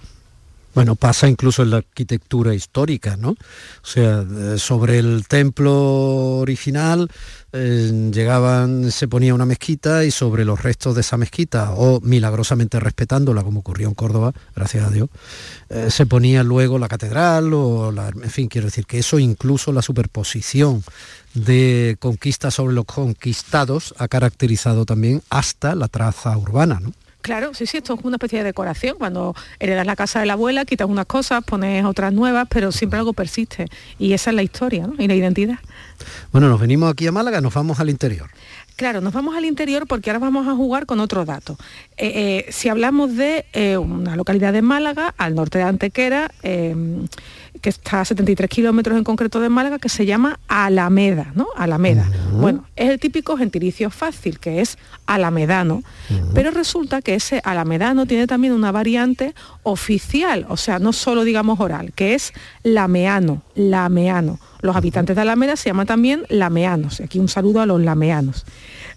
Bueno, pasa incluso en la arquitectura histórica, ¿no? O sea, eh, sobre el templo original eh, llegaban, se ponía una mezquita y sobre los restos de esa mezquita, o milagrosamente respetándola, como ocurrió en Córdoba, gracias a Dios, eh, se ponía luego la catedral, o la, en fin, quiero decir que eso incluso la superposición de conquistas sobre los conquistados ha caracterizado también hasta la traza urbana, ¿no? Claro, sí, sí, esto es una especie de decoración. Cuando heredas la casa de la abuela, quitas unas cosas, pones otras nuevas, pero siempre algo persiste. Y esa es la historia y la identidad. Bueno, nos venimos aquí a Málaga, nos vamos al interior. Claro, nos vamos al interior porque ahora vamos a jugar con otro dato. Eh, eh, si hablamos de eh, una localidad de Málaga, al norte de Antequera, que está a 73 kilómetros en concreto de Málaga, que se llama Alameda, ¿no? Alameda. Bueno, es el típico gentilicio fácil, que es alamedano, pero resulta que ese alamedano tiene también una variante oficial, o sea, no solo digamos oral, que es lameano, lameano. Los habitantes de Alameda se llaman también lameanos. Aquí un saludo a los lameanos.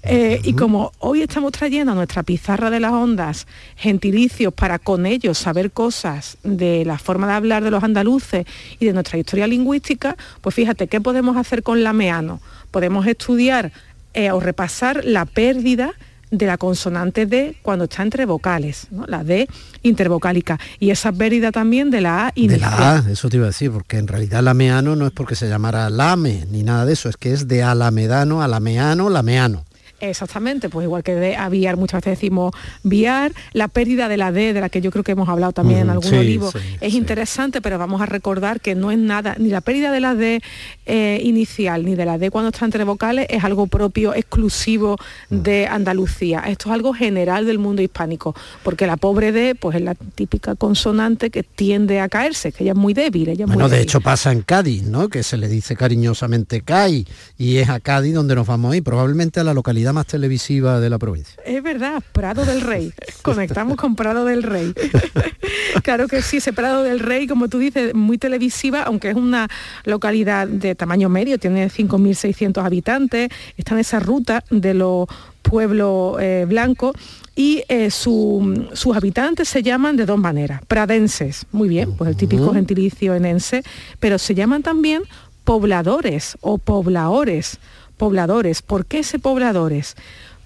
Eh, y como hoy estamos trayendo a nuestra pizarra de las ondas gentilicios para con ellos saber cosas de la forma de hablar de los andaluces y de nuestra historia lingüística, pues fíjate, ¿qué podemos hacer con lameano? Podemos estudiar eh, o repasar la pérdida de la consonante D cuando está entre vocales, la D intervocálica. Y esa pérdida también de la A inicial. De la A, eso te iba a decir, porque en realidad lameano no es porque se llamara lame ni nada de eso, es que es de alamedano, alameano, lameano. Exactamente, pues igual que de aviar, muchas veces decimos viar, la pérdida de la D, de la que yo creo que hemos hablado también en algún libro, es interesante, pero vamos a recordar que no es nada, ni la pérdida de la D eh, inicial, ni de la D cuando está entre vocales, es algo propio, exclusivo de Andalucía. Esto es algo general del mundo hispánico, porque la pobre D, pues es la típica consonante que tiende a caerse, que ella es muy débil. Ella bueno, de hecho pasa en Cádiz, ¿no? Que se le dice cariñosamente CAI, y es a Cádiz donde nos vamos a ir, probablemente a la localidad más televisiva de la provincia. Es verdad, Prado del Rey. [laughs] Conectamos con Prado del Rey. [laughs] claro que sí, ese Prado del Rey, como tú dices, muy televisiva, aunque es una localidad de tamaño medio, tiene 5.600 habitantes, está en esa ruta de los pueblos eh, blancos y eh, su- sus habitantes se llaman de dos maneras, pradenses, muy bien, pues el típico gentilicio enense, pero se llaman también pobladores o pobladores, pobladores. ¿Por qué ese pobladores?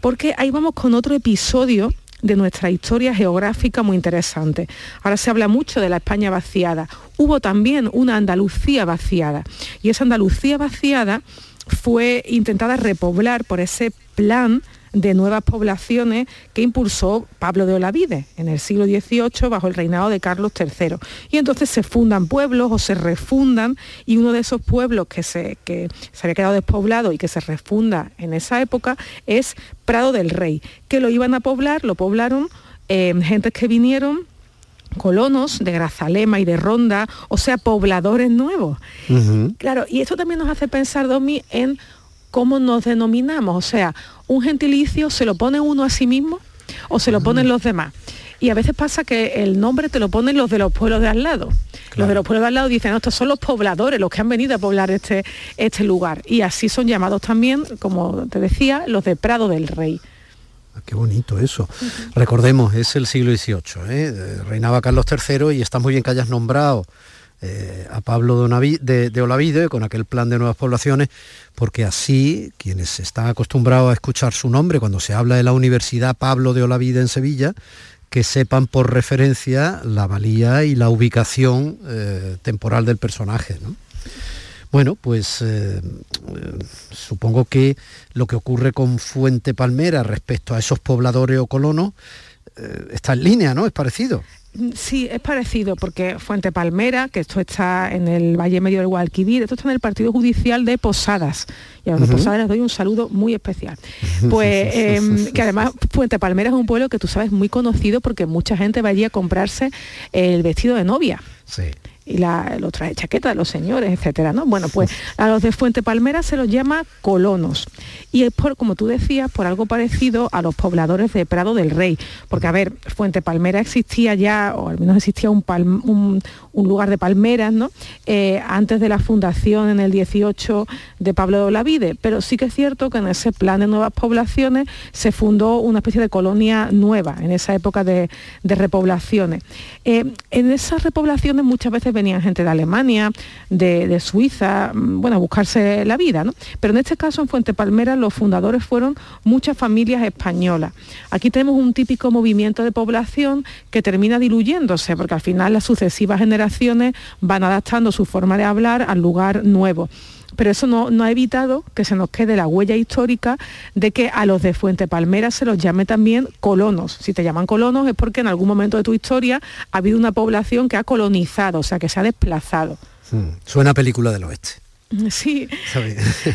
Porque ahí vamos con otro episodio de nuestra historia geográfica muy interesante. Ahora se habla mucho de la España vaciada. Hubo también una Andalucía vaciada. Y esa Andalucía vaciada fue intentada repoblar por ese plan de nuevas poblaciones que impulsó Pablo de Olavide en el siglo XVIII bajo el reinado de Carlos III. Y entonces se fundan pueblos o se refundan y uno de esos pueblos que se, que se había quedado despoblado y que se refunda en esa época es Prado del Rey, que lo iban a poblar, lo poblaron eh, gentes que vinieron colonos de Grazalema y de Ronda, o sea, pobladores nuevos. Claro, y esto también nos hace pensar, Domi, en cómo nos denominamos. O sea, un gentilicio se lo pone uno a sí mismo o se lo ponen los demás. Y a veces pasa que el nombre te lo ponen los de los pueblos de al lado. Los de los pueblos de al lado dicen, no, estos son los pobladores, los que han venido a poblar este, este lugar. Y así son llamados también, como te decía, los de Prado del Rey. Qué bonito eso. Recordemos, es el siglo XVIII, ¿eh? reinaba Carlos III y está muy bien que hayas nombrado eh, a Pablo de, Olavide con aquel plan de nuevas poblaciones, porque así quienes están acostumbrados a escuchar su nombre cuando se habla de la Universidad Pablo de Olavide en Sevilla, que sepan por referencia la valía y la ubicación eh, temporal del personaje. ¿no? Bueno, pues eh, supongo que lo que ocurre con Fuente Palmera respecto a esos pobladores o colonos está en línea, ¿no? Es parecido. Sí, es parecido, porque Fuente Palmera, que esto está en el Valle Medio del Guadalquivir, esto está en el Partido Judicial de Posadas. Y a los de. Posadas les doy un saludo muy especial. [laughs] Pues em, que además Fuente Palmera es un pueblo que tú sabes muy conocido porque mucha gente va allí a comprarse el vestido de novia. Sí. Y la, los trajes chaqueta de los señores, etcétera, ¿no? Bueno, pues a los de Fuente Palmera se los llama colonos. Y es por, como tú decías, por algo parecido a los pobladores de Prado del Rey. Porque, a ver, Fuente Palmera existía ya, o al menos existía un, palm- un, lugar de palmeras, ¿no? Eh, antes de la fundación en el 18 de Pablo de Olavide. Pero sí que es cierto que en ese plan de nuevas poblaciones se fundó una especie de colonia nueva, en esa época de, de repoblaciones. Eh, en esas repoblaciones muchas veces venían gente de Alemania, de, de Suiza, mm, bueno, a buscarse la vida, ¿no? Pero en este caso, en Fuente Palmera, los fundadores fueron muchas familias españolas. Aquí tenemos un típico movimiento de población que termina diluyéndose, porque al final las sucesivas generaciones van adaptando su forma de hablar al lugar nuevo pero eso no, no ha evitado que se nos quede la huella histórica de que a los de Fuente Palmera se los llame también colonos. Si te llaman colonos es porque en algún momento de tu historia ha habido una población que ha colonizado, o sea, que se ha desplazado. Mm, Suena película del oeste. [laughs] Sí,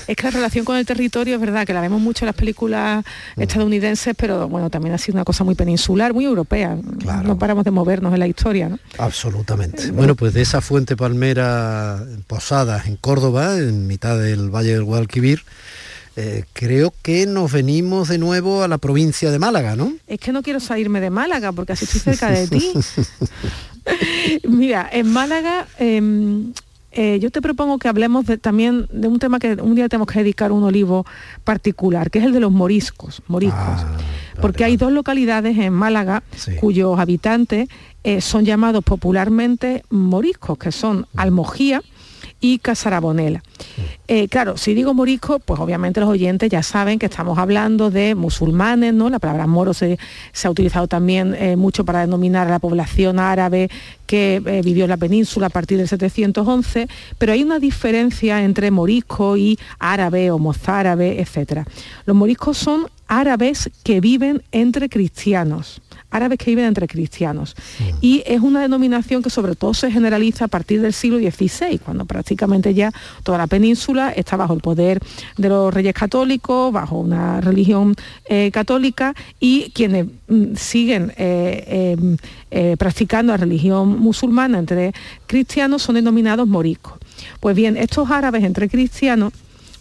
es que la relación con el territorio es verdad que la vemos mucho en las películas estadounidenses, pero bueno, también ha sido una cosa muy peninsular, muy europea. No paramos de movernos en la historia, ¿no? Absolutamente. Bueno, pues de esa fuente palmera en Posadas, en Córdoba, en mitad del Valle del Guadalquivir, eh, creo que nos venimos de nuevo a la provincia de Málaga, ¿no? Es que no quiero salirme de Málaga porque así estoy cerca de ti. [laughs] [laughs] Mira, en Málaga em, eh, yo te propongo que hablemos de- también de un tema que un día tenemos que dedicar un olivo particular, que es el de los moriscos. moriscos. porque hay dos localidades en Málaga cuyos habitantes eh, son llamados popularmente moriscos, que son Almojía y Casarabonela. Eh, claro, si digo morisco, pues obviamente los oyentes ya saben que estamos hablando de musulmanes, ¿no? La palabra moro se, se ha utilizado también eh, mucho para denominar a la población árabe que eh, vivió en la península a partir del 711, pero hay una diferencia entre morisco y árabe o mozárabe, etc. Los moriscos son árabes que viven entre cristianos árabes que viven entre cristianos. Y es una denominación que sobre todo se generaliza a partir del siglo XVI, cuando prácticamente ya toda la península está bajo el poder de los reyes católicos, bajo una religión eh, católica y quienes mm, siguen eh, eh, eh, practicando la religión musulmana entre cristianos son denominados moriscos. Pues bien, estos árabes entre cristianos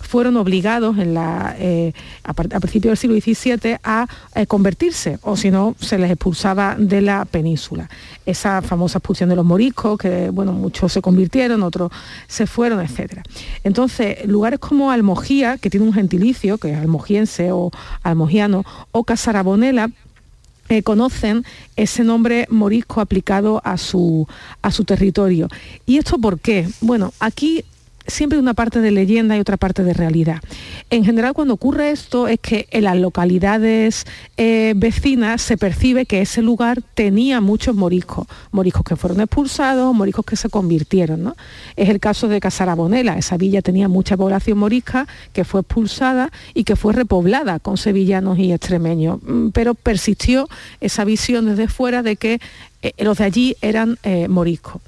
fueron obligados en la, eh, a, principios del siglo XVII a eh, convertirse, o si no, se les expulsaba de la península. Esa famosa expulsión de los moriscos, que bueno, muchos se convirtieron, otros se fueron, etc. Entonces, lugares como Almojía, que tiene un gentilicio, que es almojiense o almogiano, o Casarabonela, eh, conocen ese nombre morisco aplicado a su, a su territorio. ¿Y esto por qué? Bueno, aquí siempre una parte de leyenda y otra parte de realidad. En general, cuando ocurre esto es que en las localidades eh, vecinas se percibe que ese lugar tenía muchos moriscos, moriscos que fueron expulsados, moriscos que se convirtieron. ¿no? Es el caso de Casarabonela, esa villa tenía mucha población morisca que fue expulsada y que fue repoblada con sevillanos y extremeños, mm, pero persistió esa visión desde fuera de que eh, los de allí eran eh, moriscos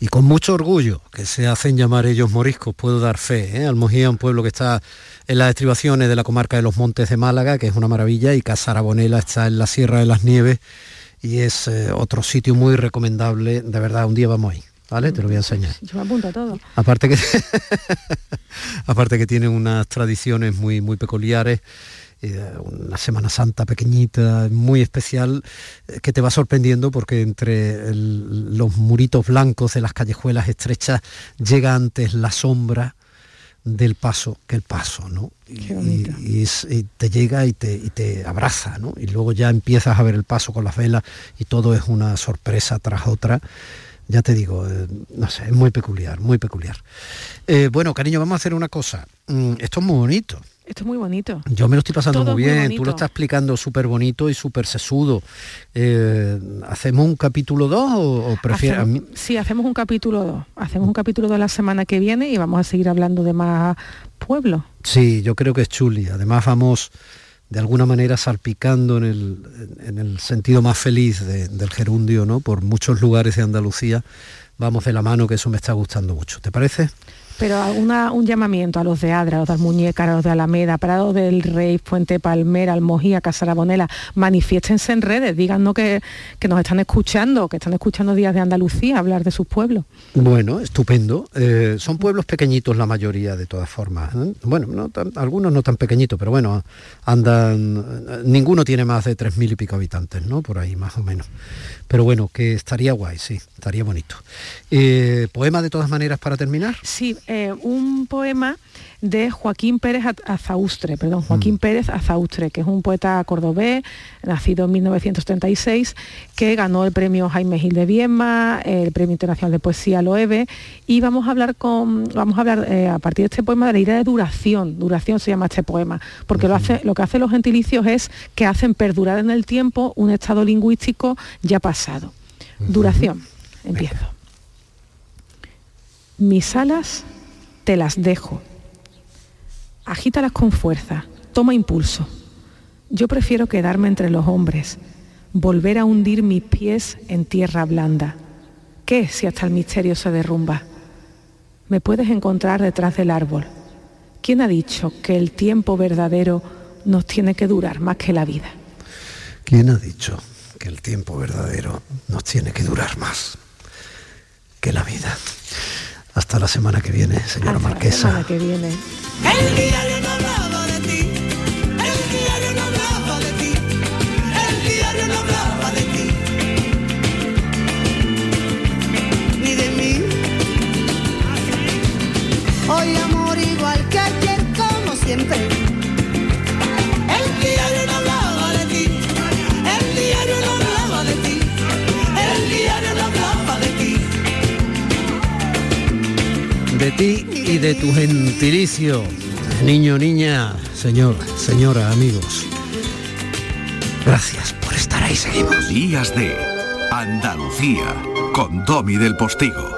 y con mucho orgullo, que se hacen llamar ellos moriscos, puedo dar fe. ¿eh? Almojía, un pueblo que está en las estribaciones de la comarca de los Montes de Málaga, que es una maravilla, y Casarabonela está en la Sierra de las Nieves, y es eh, otro sitio muy recomendable, de verdad, un día vamos ahí. ¿Vale? Te lo voy a enseñar. Yo me apunto a todo. Aparte que, [laughs] aparte que tienen unas tradiciones muy, muy peculiares una Semana Santa pequeñita, muy especial, eh, que te va sorprendiendo porque entre los muritos blancos de las callejuelas estrechas llega antes la sombra del paso que el paso, ¿no? Y, te llega y te, y te abraza, ¿no? Y luego ya empiezas a ver el paso con las velas y todo es una sorpresa tras otra ya te digo, eh, no sé, es muy peculiar, muy peculiar. Eh, bueno, cariño, vamos a hacer una cosa. Mm, esto es muy bonito. Esto es muy bonito. Yo me lo estoy pasando muy bien, tú lo estás explicando súper bonito y súper sesudo. Eh, ¿Hacemos un capítulo 2 o, prefieres...? sí, hacemos un capítulo 2. Hacemos un capítulo 2 la semana que viene y vamos a seguir hablando de más pueblos. Sí, yo creo que es chuli. Además vamos de alguna manera salpicando en el, sentido más feliz del gerundio, ¿no? Por muchos lugares de Andalucía. Vamos de la mano, que eso me está gustando mucho. ¿Te parece? Pero un llamamiento a los de Adra, a los de Almuñécar, a los de Alameda, Prado del Rey, Fuente Palmera, Almojía, Casarabonela, manifiéstense en redes, díganos que, que nos están escuchando, que están escuchando Días de Andalucía, hablar de sus pueblos. Bueno, estupendo. Eh, son pueblos pequeñitos la mayoría, de todas formas. ¿eh? Bueno, algunos no tan pequeñitos, pero bueno, andan... Ninguno tiene más de tres mil y pico habitantes, ¿no? Por ahí, más o menos. Pero bueno, que estaría guay, sí, estaría bonito. Eh, ¿Poema de todas maneras para terminar? Sí, eh, un poema de Joaquín Pérez Azaustre, perdón, Joaquín mm. Pérez Azaustre, que es un poeta cordobés, nacido en 1936, que ganó el premio Jaime Gil de Viedma, el premio internacional de poesía Loewe, y vamos a hablar con, vamos a hablar eh, a partir de este poema de la idea de duración, duración se llama este poema, porque lo, hace, lo que hacen los gentilicios es que hacen perdurar en el tiempo un estado lingüístico ya pasado. Duración, empiezo. Mis alas te las dejo agítalas con fuerza, toma impulso. Yo prefiero quedarme entre los hombres, volver a hundir mis pies en tierra blanda. ¿Qué si hasta el misterio se derrumba? Me puedes encontrar detrás del árbol. ¿Quién ha dicho que el tiempo verdadero nos tiene que durar más que la vida? ¿Quién ha dicho que el tiempo verdadero nos tiene que durar más que la vida? Hasta la semana que viene, señora Hasta Marquesa. La semana que viene. Y de tu gentilicio. Niño, niña, señor, señora, amigos. Gracias por estar ahí. Seguimos. Días de Andalucía con Domi del Postigo.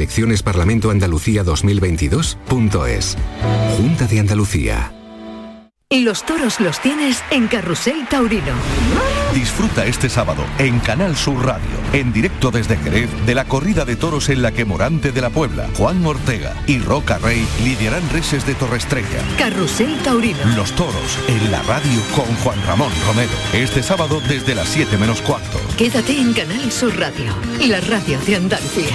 eleccionesparlamentoandalucía2022.es. Junta de Andalucía. Y los toros los tienes en Carrusel Taurino. Disfruta este sábado en Canal Sur Radio, en directo desde Jerez, de la corrida de toros en la que Morante de la Puebla, Juan Ortega y Roca Rey lidiarán reses de Torrestrella. Carrusel Taurino. Los toros en la radio con Juan Ramón Romero. Este sábado desde las 7 menos cuarto. Quédate en Canal Sur Radio, la radio de Andalucía.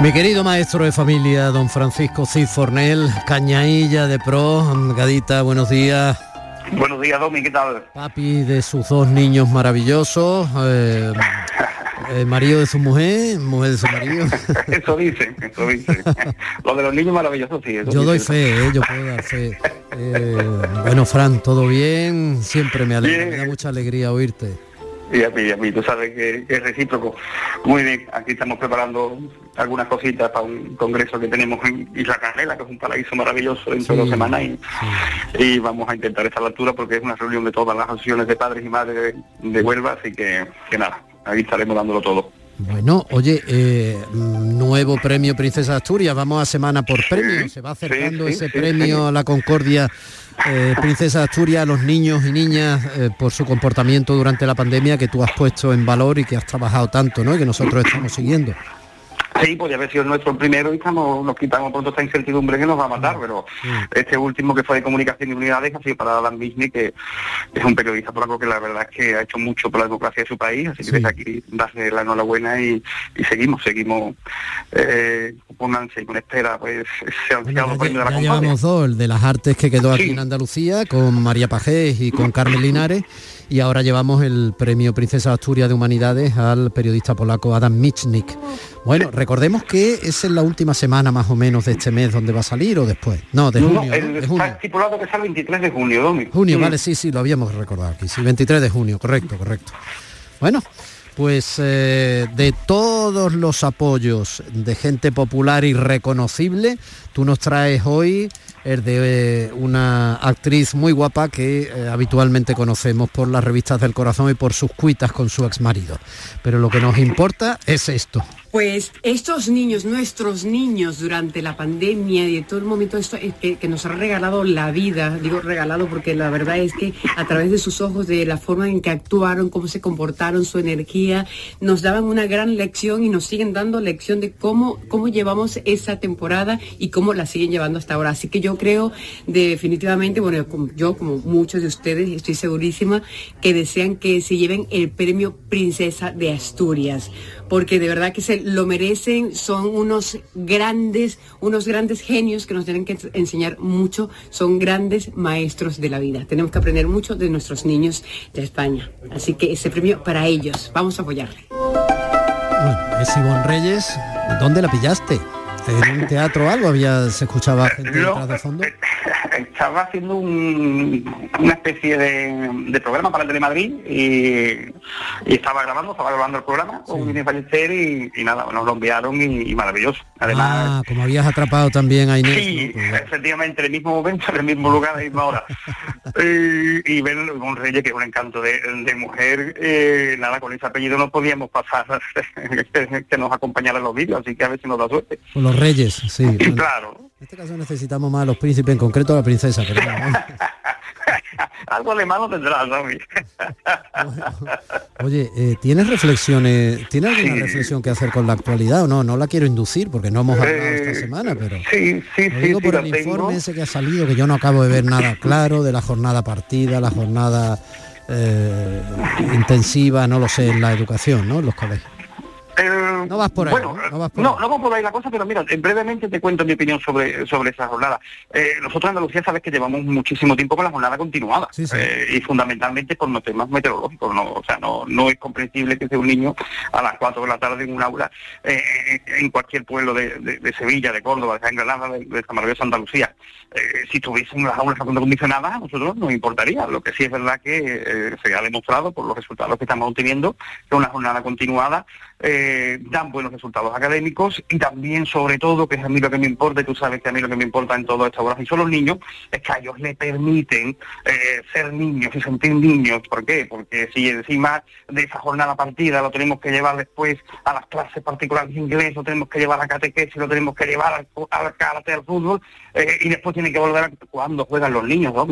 Mi querido maestro de familia, don Francisco Cid Fornel, Cañailla de Pro, Gadita, buenos días. Buenos días, Domi, ¿qué tal? Papi de sus dos niños maravillosos, eh, eh, marido de su mujer, mujer de su marido. [laughs] eso dicen, eso dicen. Lo de los niños maravillosos, sí. Eso Yo doy fe, eh, yo puedo dar fe. Eh, bueno, Fran, ¿todo bien? Siempre me alegra, me da mucha alegría oírte. Y a mí, y a mí, tú sabes que, que es recíproco. Muy bien, aquí estamos preparando algunas cositas para un congreso que tenemos en Isla Canela, que es un paraíso maravilloso dentro de dos Sí, semanas y, y vamos a intentar estar a la altura porque es una reunión de todas las asociaciones de padres y madres de, de Huelva, así que, que nada, ahí estaremos dándolo todo. Bueno, oye, eh, nuevo premio Princesa Asturias, vamos a semana por premio, se va acercando sí, ese sí, premio sí. a la Concordia eh, Princesa Asturias a los niños y niñas eh, por su comportamiento durante la pandemia que tú has puesto en valor y que has trabajado tanto, ¿no? Y que nosotros estamos siguiendo. Sí, podría haber sido nuestro primero y estamos, nos quitamos pronto esta incertidumbre que nos va a matar, pero este último que fue de comunicación y unidades ha sido para Adam Bisney, que es un periodista polaco que la verdad es que ha hecho mucho por la democracia de su país, así que desde aquí darle la enhorabuena y, y seguimos, seguimos eh, con ansia y con espera, pues ese ansiado premio de la Ya llevamos dos, el de las artes que quedó aquí en Andalucía con María Pajés y con Carmen Linares y ahora llevamos el premio Princesa Asturias de Humanidades al periodista polaco Adam Michnik. Bueno, recordemos que es en la última semana más o menos de este mes donde va a salir o después. No, de No, junio. ¿no? el- De está estipulado que sea el 23 de junio, Domi. Junio, vale, sí, sí, lo habíamos recordado aquí. Sí, 23 de junio, correcto, correcto. Bueno, pues eh, de todos los apoyos de gente popular y reconocible, tú nos traes hoy el de eh, una actriz muy guapa que eh, habitualmente conocemos por las revistas del corazón y por sus cuitas con su exmarido. Pero lo que nos importa es esto. Pues estos niños, nuestros niños durante la pandemia y de todo el momento esto eh, que, que nos ha regalado la vida, digo regalado porque la verdad es que a través de sus ojos, de la forma en que actuaron, cómo se comportaron, su energía, nos daban una gran lección y nos siguen dando lección de cómo, cómo llevamos esa temporada y cómo la siguen llevando hasta ahora. Así que yo creo definitivamente, bueno, yo como muchos de ustedes, estoy segurísima, que desean que se lleven el premio Princesa de Asturias, porque de verdad que se lo merecen, son unos grandes, unos grandes genios que nos tienen que enseñar mucho, son grandes maestros de la vida. Tenemos que aprender mucho de nuestros niños de España. Así que ese premio para ellos, vamos a apoyarle. Bueno, es Ivonne Reyes. ¿Dónde la pillaste? ¿En un teatro o algo? Había, se escuchaba gente No, detrás de fondo. [laughs] [laughs] estaba haciendo un- una especie de, de programa para Telemadrid y, y estaba grabando, estaba grabando el programa con Ballester y, y nada, nos lo enviaron y, y maravilloso. Además, Ah, como habías atrapado también a Inés. Sí, efectivamente, en el mismo momento, en el mismo lugar, a la misma hora. [laughs] Y ver un Reyes que es un encanto de, de mujer, eh, nada, con ese apellido no podíamos pasar [laughs] que, que nos acompañara en los vídeos, así que a ver si nos da suerte. Los reyes, sí. Claro, en este caso necesitamos más a los príncipes, en concreto a la princesa. Pero [laughs] algo malo tendrás, ¿sabes? Oye, eh, ¿tienes reflexiones, ¿tienes alguna reflexión que hacer con la actualidad o no? No la quiero inducir porque no hemos hablado esta semana, pero Eh, Sí, sí, lo digo sí, por el tengo. informe ese que ha salido, que yo no acabo de ver nada claro de la jornada partida, la jornada eh, intensiva, no lo sé, en la educación, ¿no? En los colegios. No vas por ahí, bueno, ¿no? No vas por no, ahí. no va por ahí la cosa, pero mira, eh, brevemente te cuento mi opinión sobre, sobre esa jornada. Eh, nosotros en Andalucía sabes que llevamos muchísimo tiempo con la jornada continuada eh, y fundamentalmente por los temas meteorológicos. No, o sea, no, no es comprensible que sea un niño a las 4 de la tarde en un aula eh, en cualquier pueblo de, de- de Sevilla, de Córdoba, de Jaén Granada, de, de San maravillosa Andalucía. Eh, si tuviesen las aulas acondicionadas, a nosotros nos importaría. Lo que sí es verdad que eh, se ha demostrado por los resultados que estamos obteniendo que una jornada continuada eh, dan buenos resultados académicos y también, sobre todo, que es a mí lo que me importa, y tú sabes que a mí lo que me importa en todo esto y son los niños, es que a ellos le permiten eh, ser niños y sentir niños. ¿Por qué? Porque si encima de esa jornada partida lo tenemos que llevar después a las clases particulares de inglés, lo tenemos que llevar a catequesis, lo tenemos que llevar al, karate, al fútbol, eh, y después tiene que volver a cuando juegan los niños, ¿no?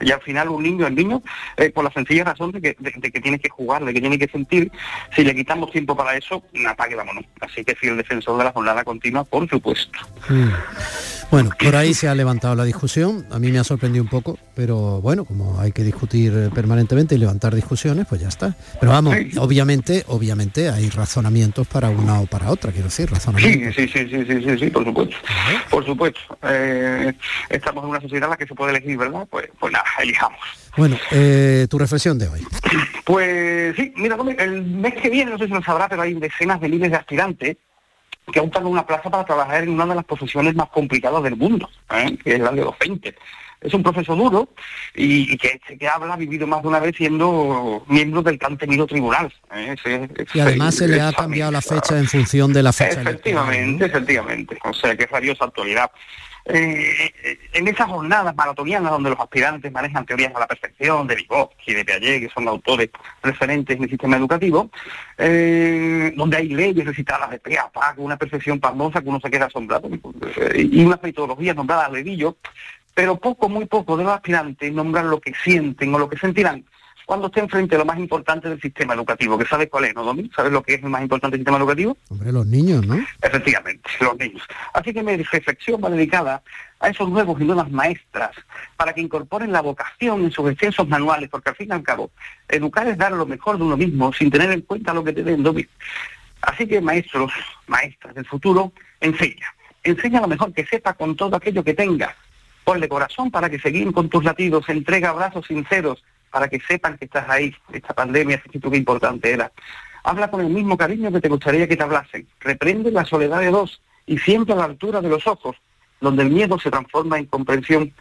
Y al final un niño es niño por la sencilla razón de que, de que tiene que jugar, de que tiene que sentir. Si le quitamos tiempo para eso, apague vámonos. Así que fui el defensor de la jornada continua, por supuesto. Mm. Bueno, por ahí [laughs] se ha levantado la discusión, a mí me ha sorprendido un poco, pero bueno, como hay que discutir permanentemente y levantar discusiones, pues ya está. Pero vamos, obviamente, obviamente hay razonamientos para una o para otra, quiero decir, razonamientos. Sí, sí, sí, sí, sí, sí, sí, por supuesto. Por supuesto. Eh, estamos en una sociedad en la que se puede elegir, ¿verdad? Pues, pues nada, elijamos. Bueno, eh, tu reflexión de hoy. Pues sí, mira, el mes que viene, no sé si lo sabrá, pero hay decenas de miles de aspirantes que optan una plaza para trabajar en una de las profesiones más complicadas del mundo, ¿eh? que es la de docente. Es un proceso duro y, y que este que habla ha vivido más de una vez siendo miembro del tan temido tribunal. ¿eh? Ese- Y además se le ha cambiado la fecha [laughs] en función de la fecha. electoral. Efectivamente, efectivamente. O sea, que es rabiosa actualidad. Eh, en esas jornadas maratonianas donde los aspirantes manejan teorías a la perfección de Vygotsky, de Piaget, que son autores referentes en el sistema educativo, eh, donde hay leyes recitadas de pe a pa, con una perfección pasmosa que uno se queda asombrado, y unas metodologías nombradas al dedillo, pero poco, muy poco de los aspirantes nombran lo que sienten o lo que sentirán cuando estén frente a lo más importante del sistema educativo, que sabes cuál es, ¿no, Domi? ¿Sabes lo que es el más importante del sistema educativo? Hombre, los niños, ¿no? Efectivamente, los niños. Así que mi reflexión va dedicada a esos nuevos y nuevas maestras para que incorporen la vocación en sus extensos manuales, porque al fin y al cabo, educar es dar lo mejor de uno mismo sin tener en cuenta lo que te den, Domi. Así que maestros, maestras del futuro, enseña. Enseña lo mejor que sepa con todo aquello que tenga. Ponle corazón para que seguir con tus latidos, entrega abrazos sinceros para que sepan que estás ahí. Esta pandemia, fíjate tú qué importante era. Habla con el mismo cariño que te gustaría que te hablasen. Reprende la soledad de dos y siempre a la altura de los ojos, donde el miedo se transforma en comprensión.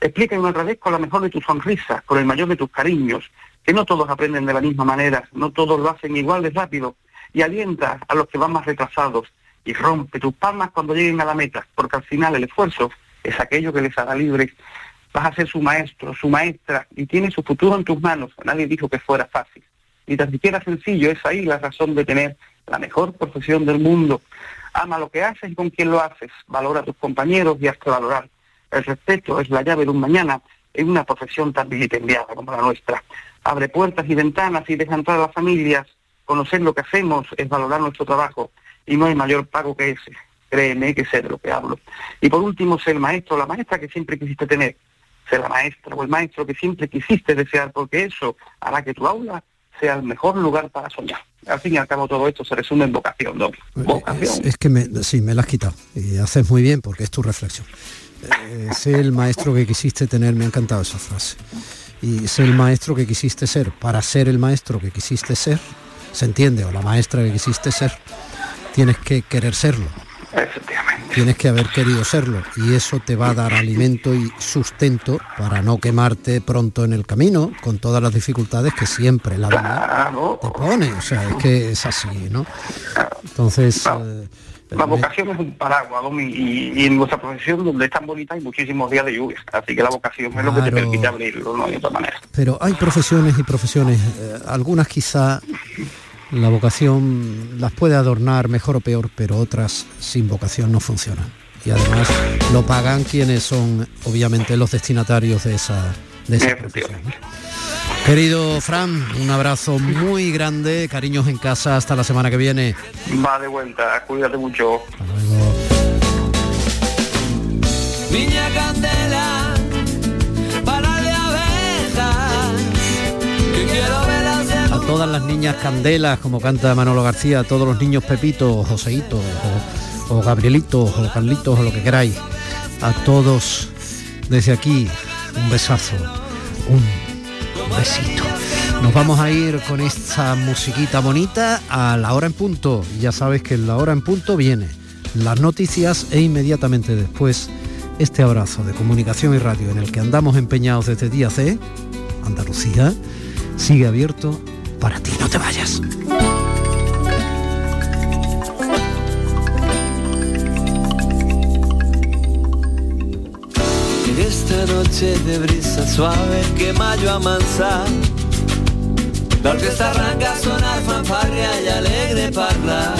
Explica una otra vez con la mejor de tus sonrisas, con el mayor de tus cariños, que no todos aprenden de la misma manera, no todos lo hacen igual de rápido, y alienta a los que van más retrasados, y rompe tus palmas cuando lleguen a la meta, porque al final el esfuerzo es aquello que les hará libres. Vas a ser su maestro, su maestra, y tienes su futuro en tus manos. Nadie dijo que fuera fácil. Ni tan siquiera sencillo, es ahí la razón de tener la mejor profesión del mundo. Ama lo que haces y con quién lo haces. Valora a tus compañeros y hazte valorar. El respeto es la llave de un mañana en una profesión tan vilipendiada como la nuestra. Abre puertas y ventanas y deja entrar a las familias. Conocer lo que hacemos es valorar nuestro trabajo y no hay mayor pago que ese. Créeme que sé de lo que hablo. Y por último, ser el maestro o la maestra que siempre quisiste tener. Ser la maestra o el maestro que siempre quisiste desear, porque eso hará que tu aula sea el mejor lugar para soñar. Al fin y al cabo todo esto se resume en vocación, ¿no? Vocación. Es, es que me, sí, me la has quitado. Y haces muy bien porque es tu reflexión. Eh, sé el maestro que quisiste tener, me ha encantado esa frase. Y sé el maestro que quisiste ser. Para ser el maestro que quisiste ser, se entiende, o la maestra que quisiste ser, tienes que querer serlo. Efectivamente. tienes que haber querido serlo y eso te va a dar alimento y sustento para no quemarte pronto en el camino con todas las dificultades que siempre la vida te pone. O sea, es que es así, ¿no? Entonces... eh, La vocación es un paraguas, Domi, y, y en nuestra profesión, donde es tan bonita, hay muchísimos días de lluvia. Así que la vocación es lo que te permite abrirlo, no hay otra manera. Pero hay profesiones y profesiones, eh, algunas quizá la vocación las puede adornar mejor o peor, pero otras sin vocación no funcionan. Y además lo pagan quienes son obviamente los destinatarios de esa, de esa profesión. Querido Fran, un abrazo muy grande, cariños en casa, hasta la semana que viene. Va de vuelta, cuídate mucho. Niña candela, todas las niñas candelas, como canta Manolo García, todos los niños Pepitos, Joseítos, o, o Gabrielitos, o Carlitos, o lo que queráis. A todos desde aquí, un besazo, un besito. Nos vamos a ir con esta musiquita bonita a la hora en punto. Ya sabes que la hora en punto viene las noticias e inmediatamente después este abrazo de comunicación y radio en el que andamos empeñados desde día C, Andalucía, sigue abierto para ti. No te vayas. En esta noche de brisa suave que mayo amansa La orquesta arranca a sonar fanfarria y alegre parla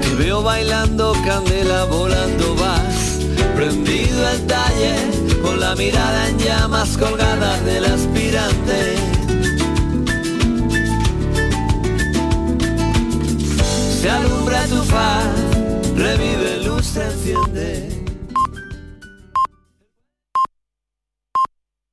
Te veo bailando candela, volando vas Prendido el taller con la mirada en llamas colgada del aspirante Se alumbra tu faz, revive luz, se enciende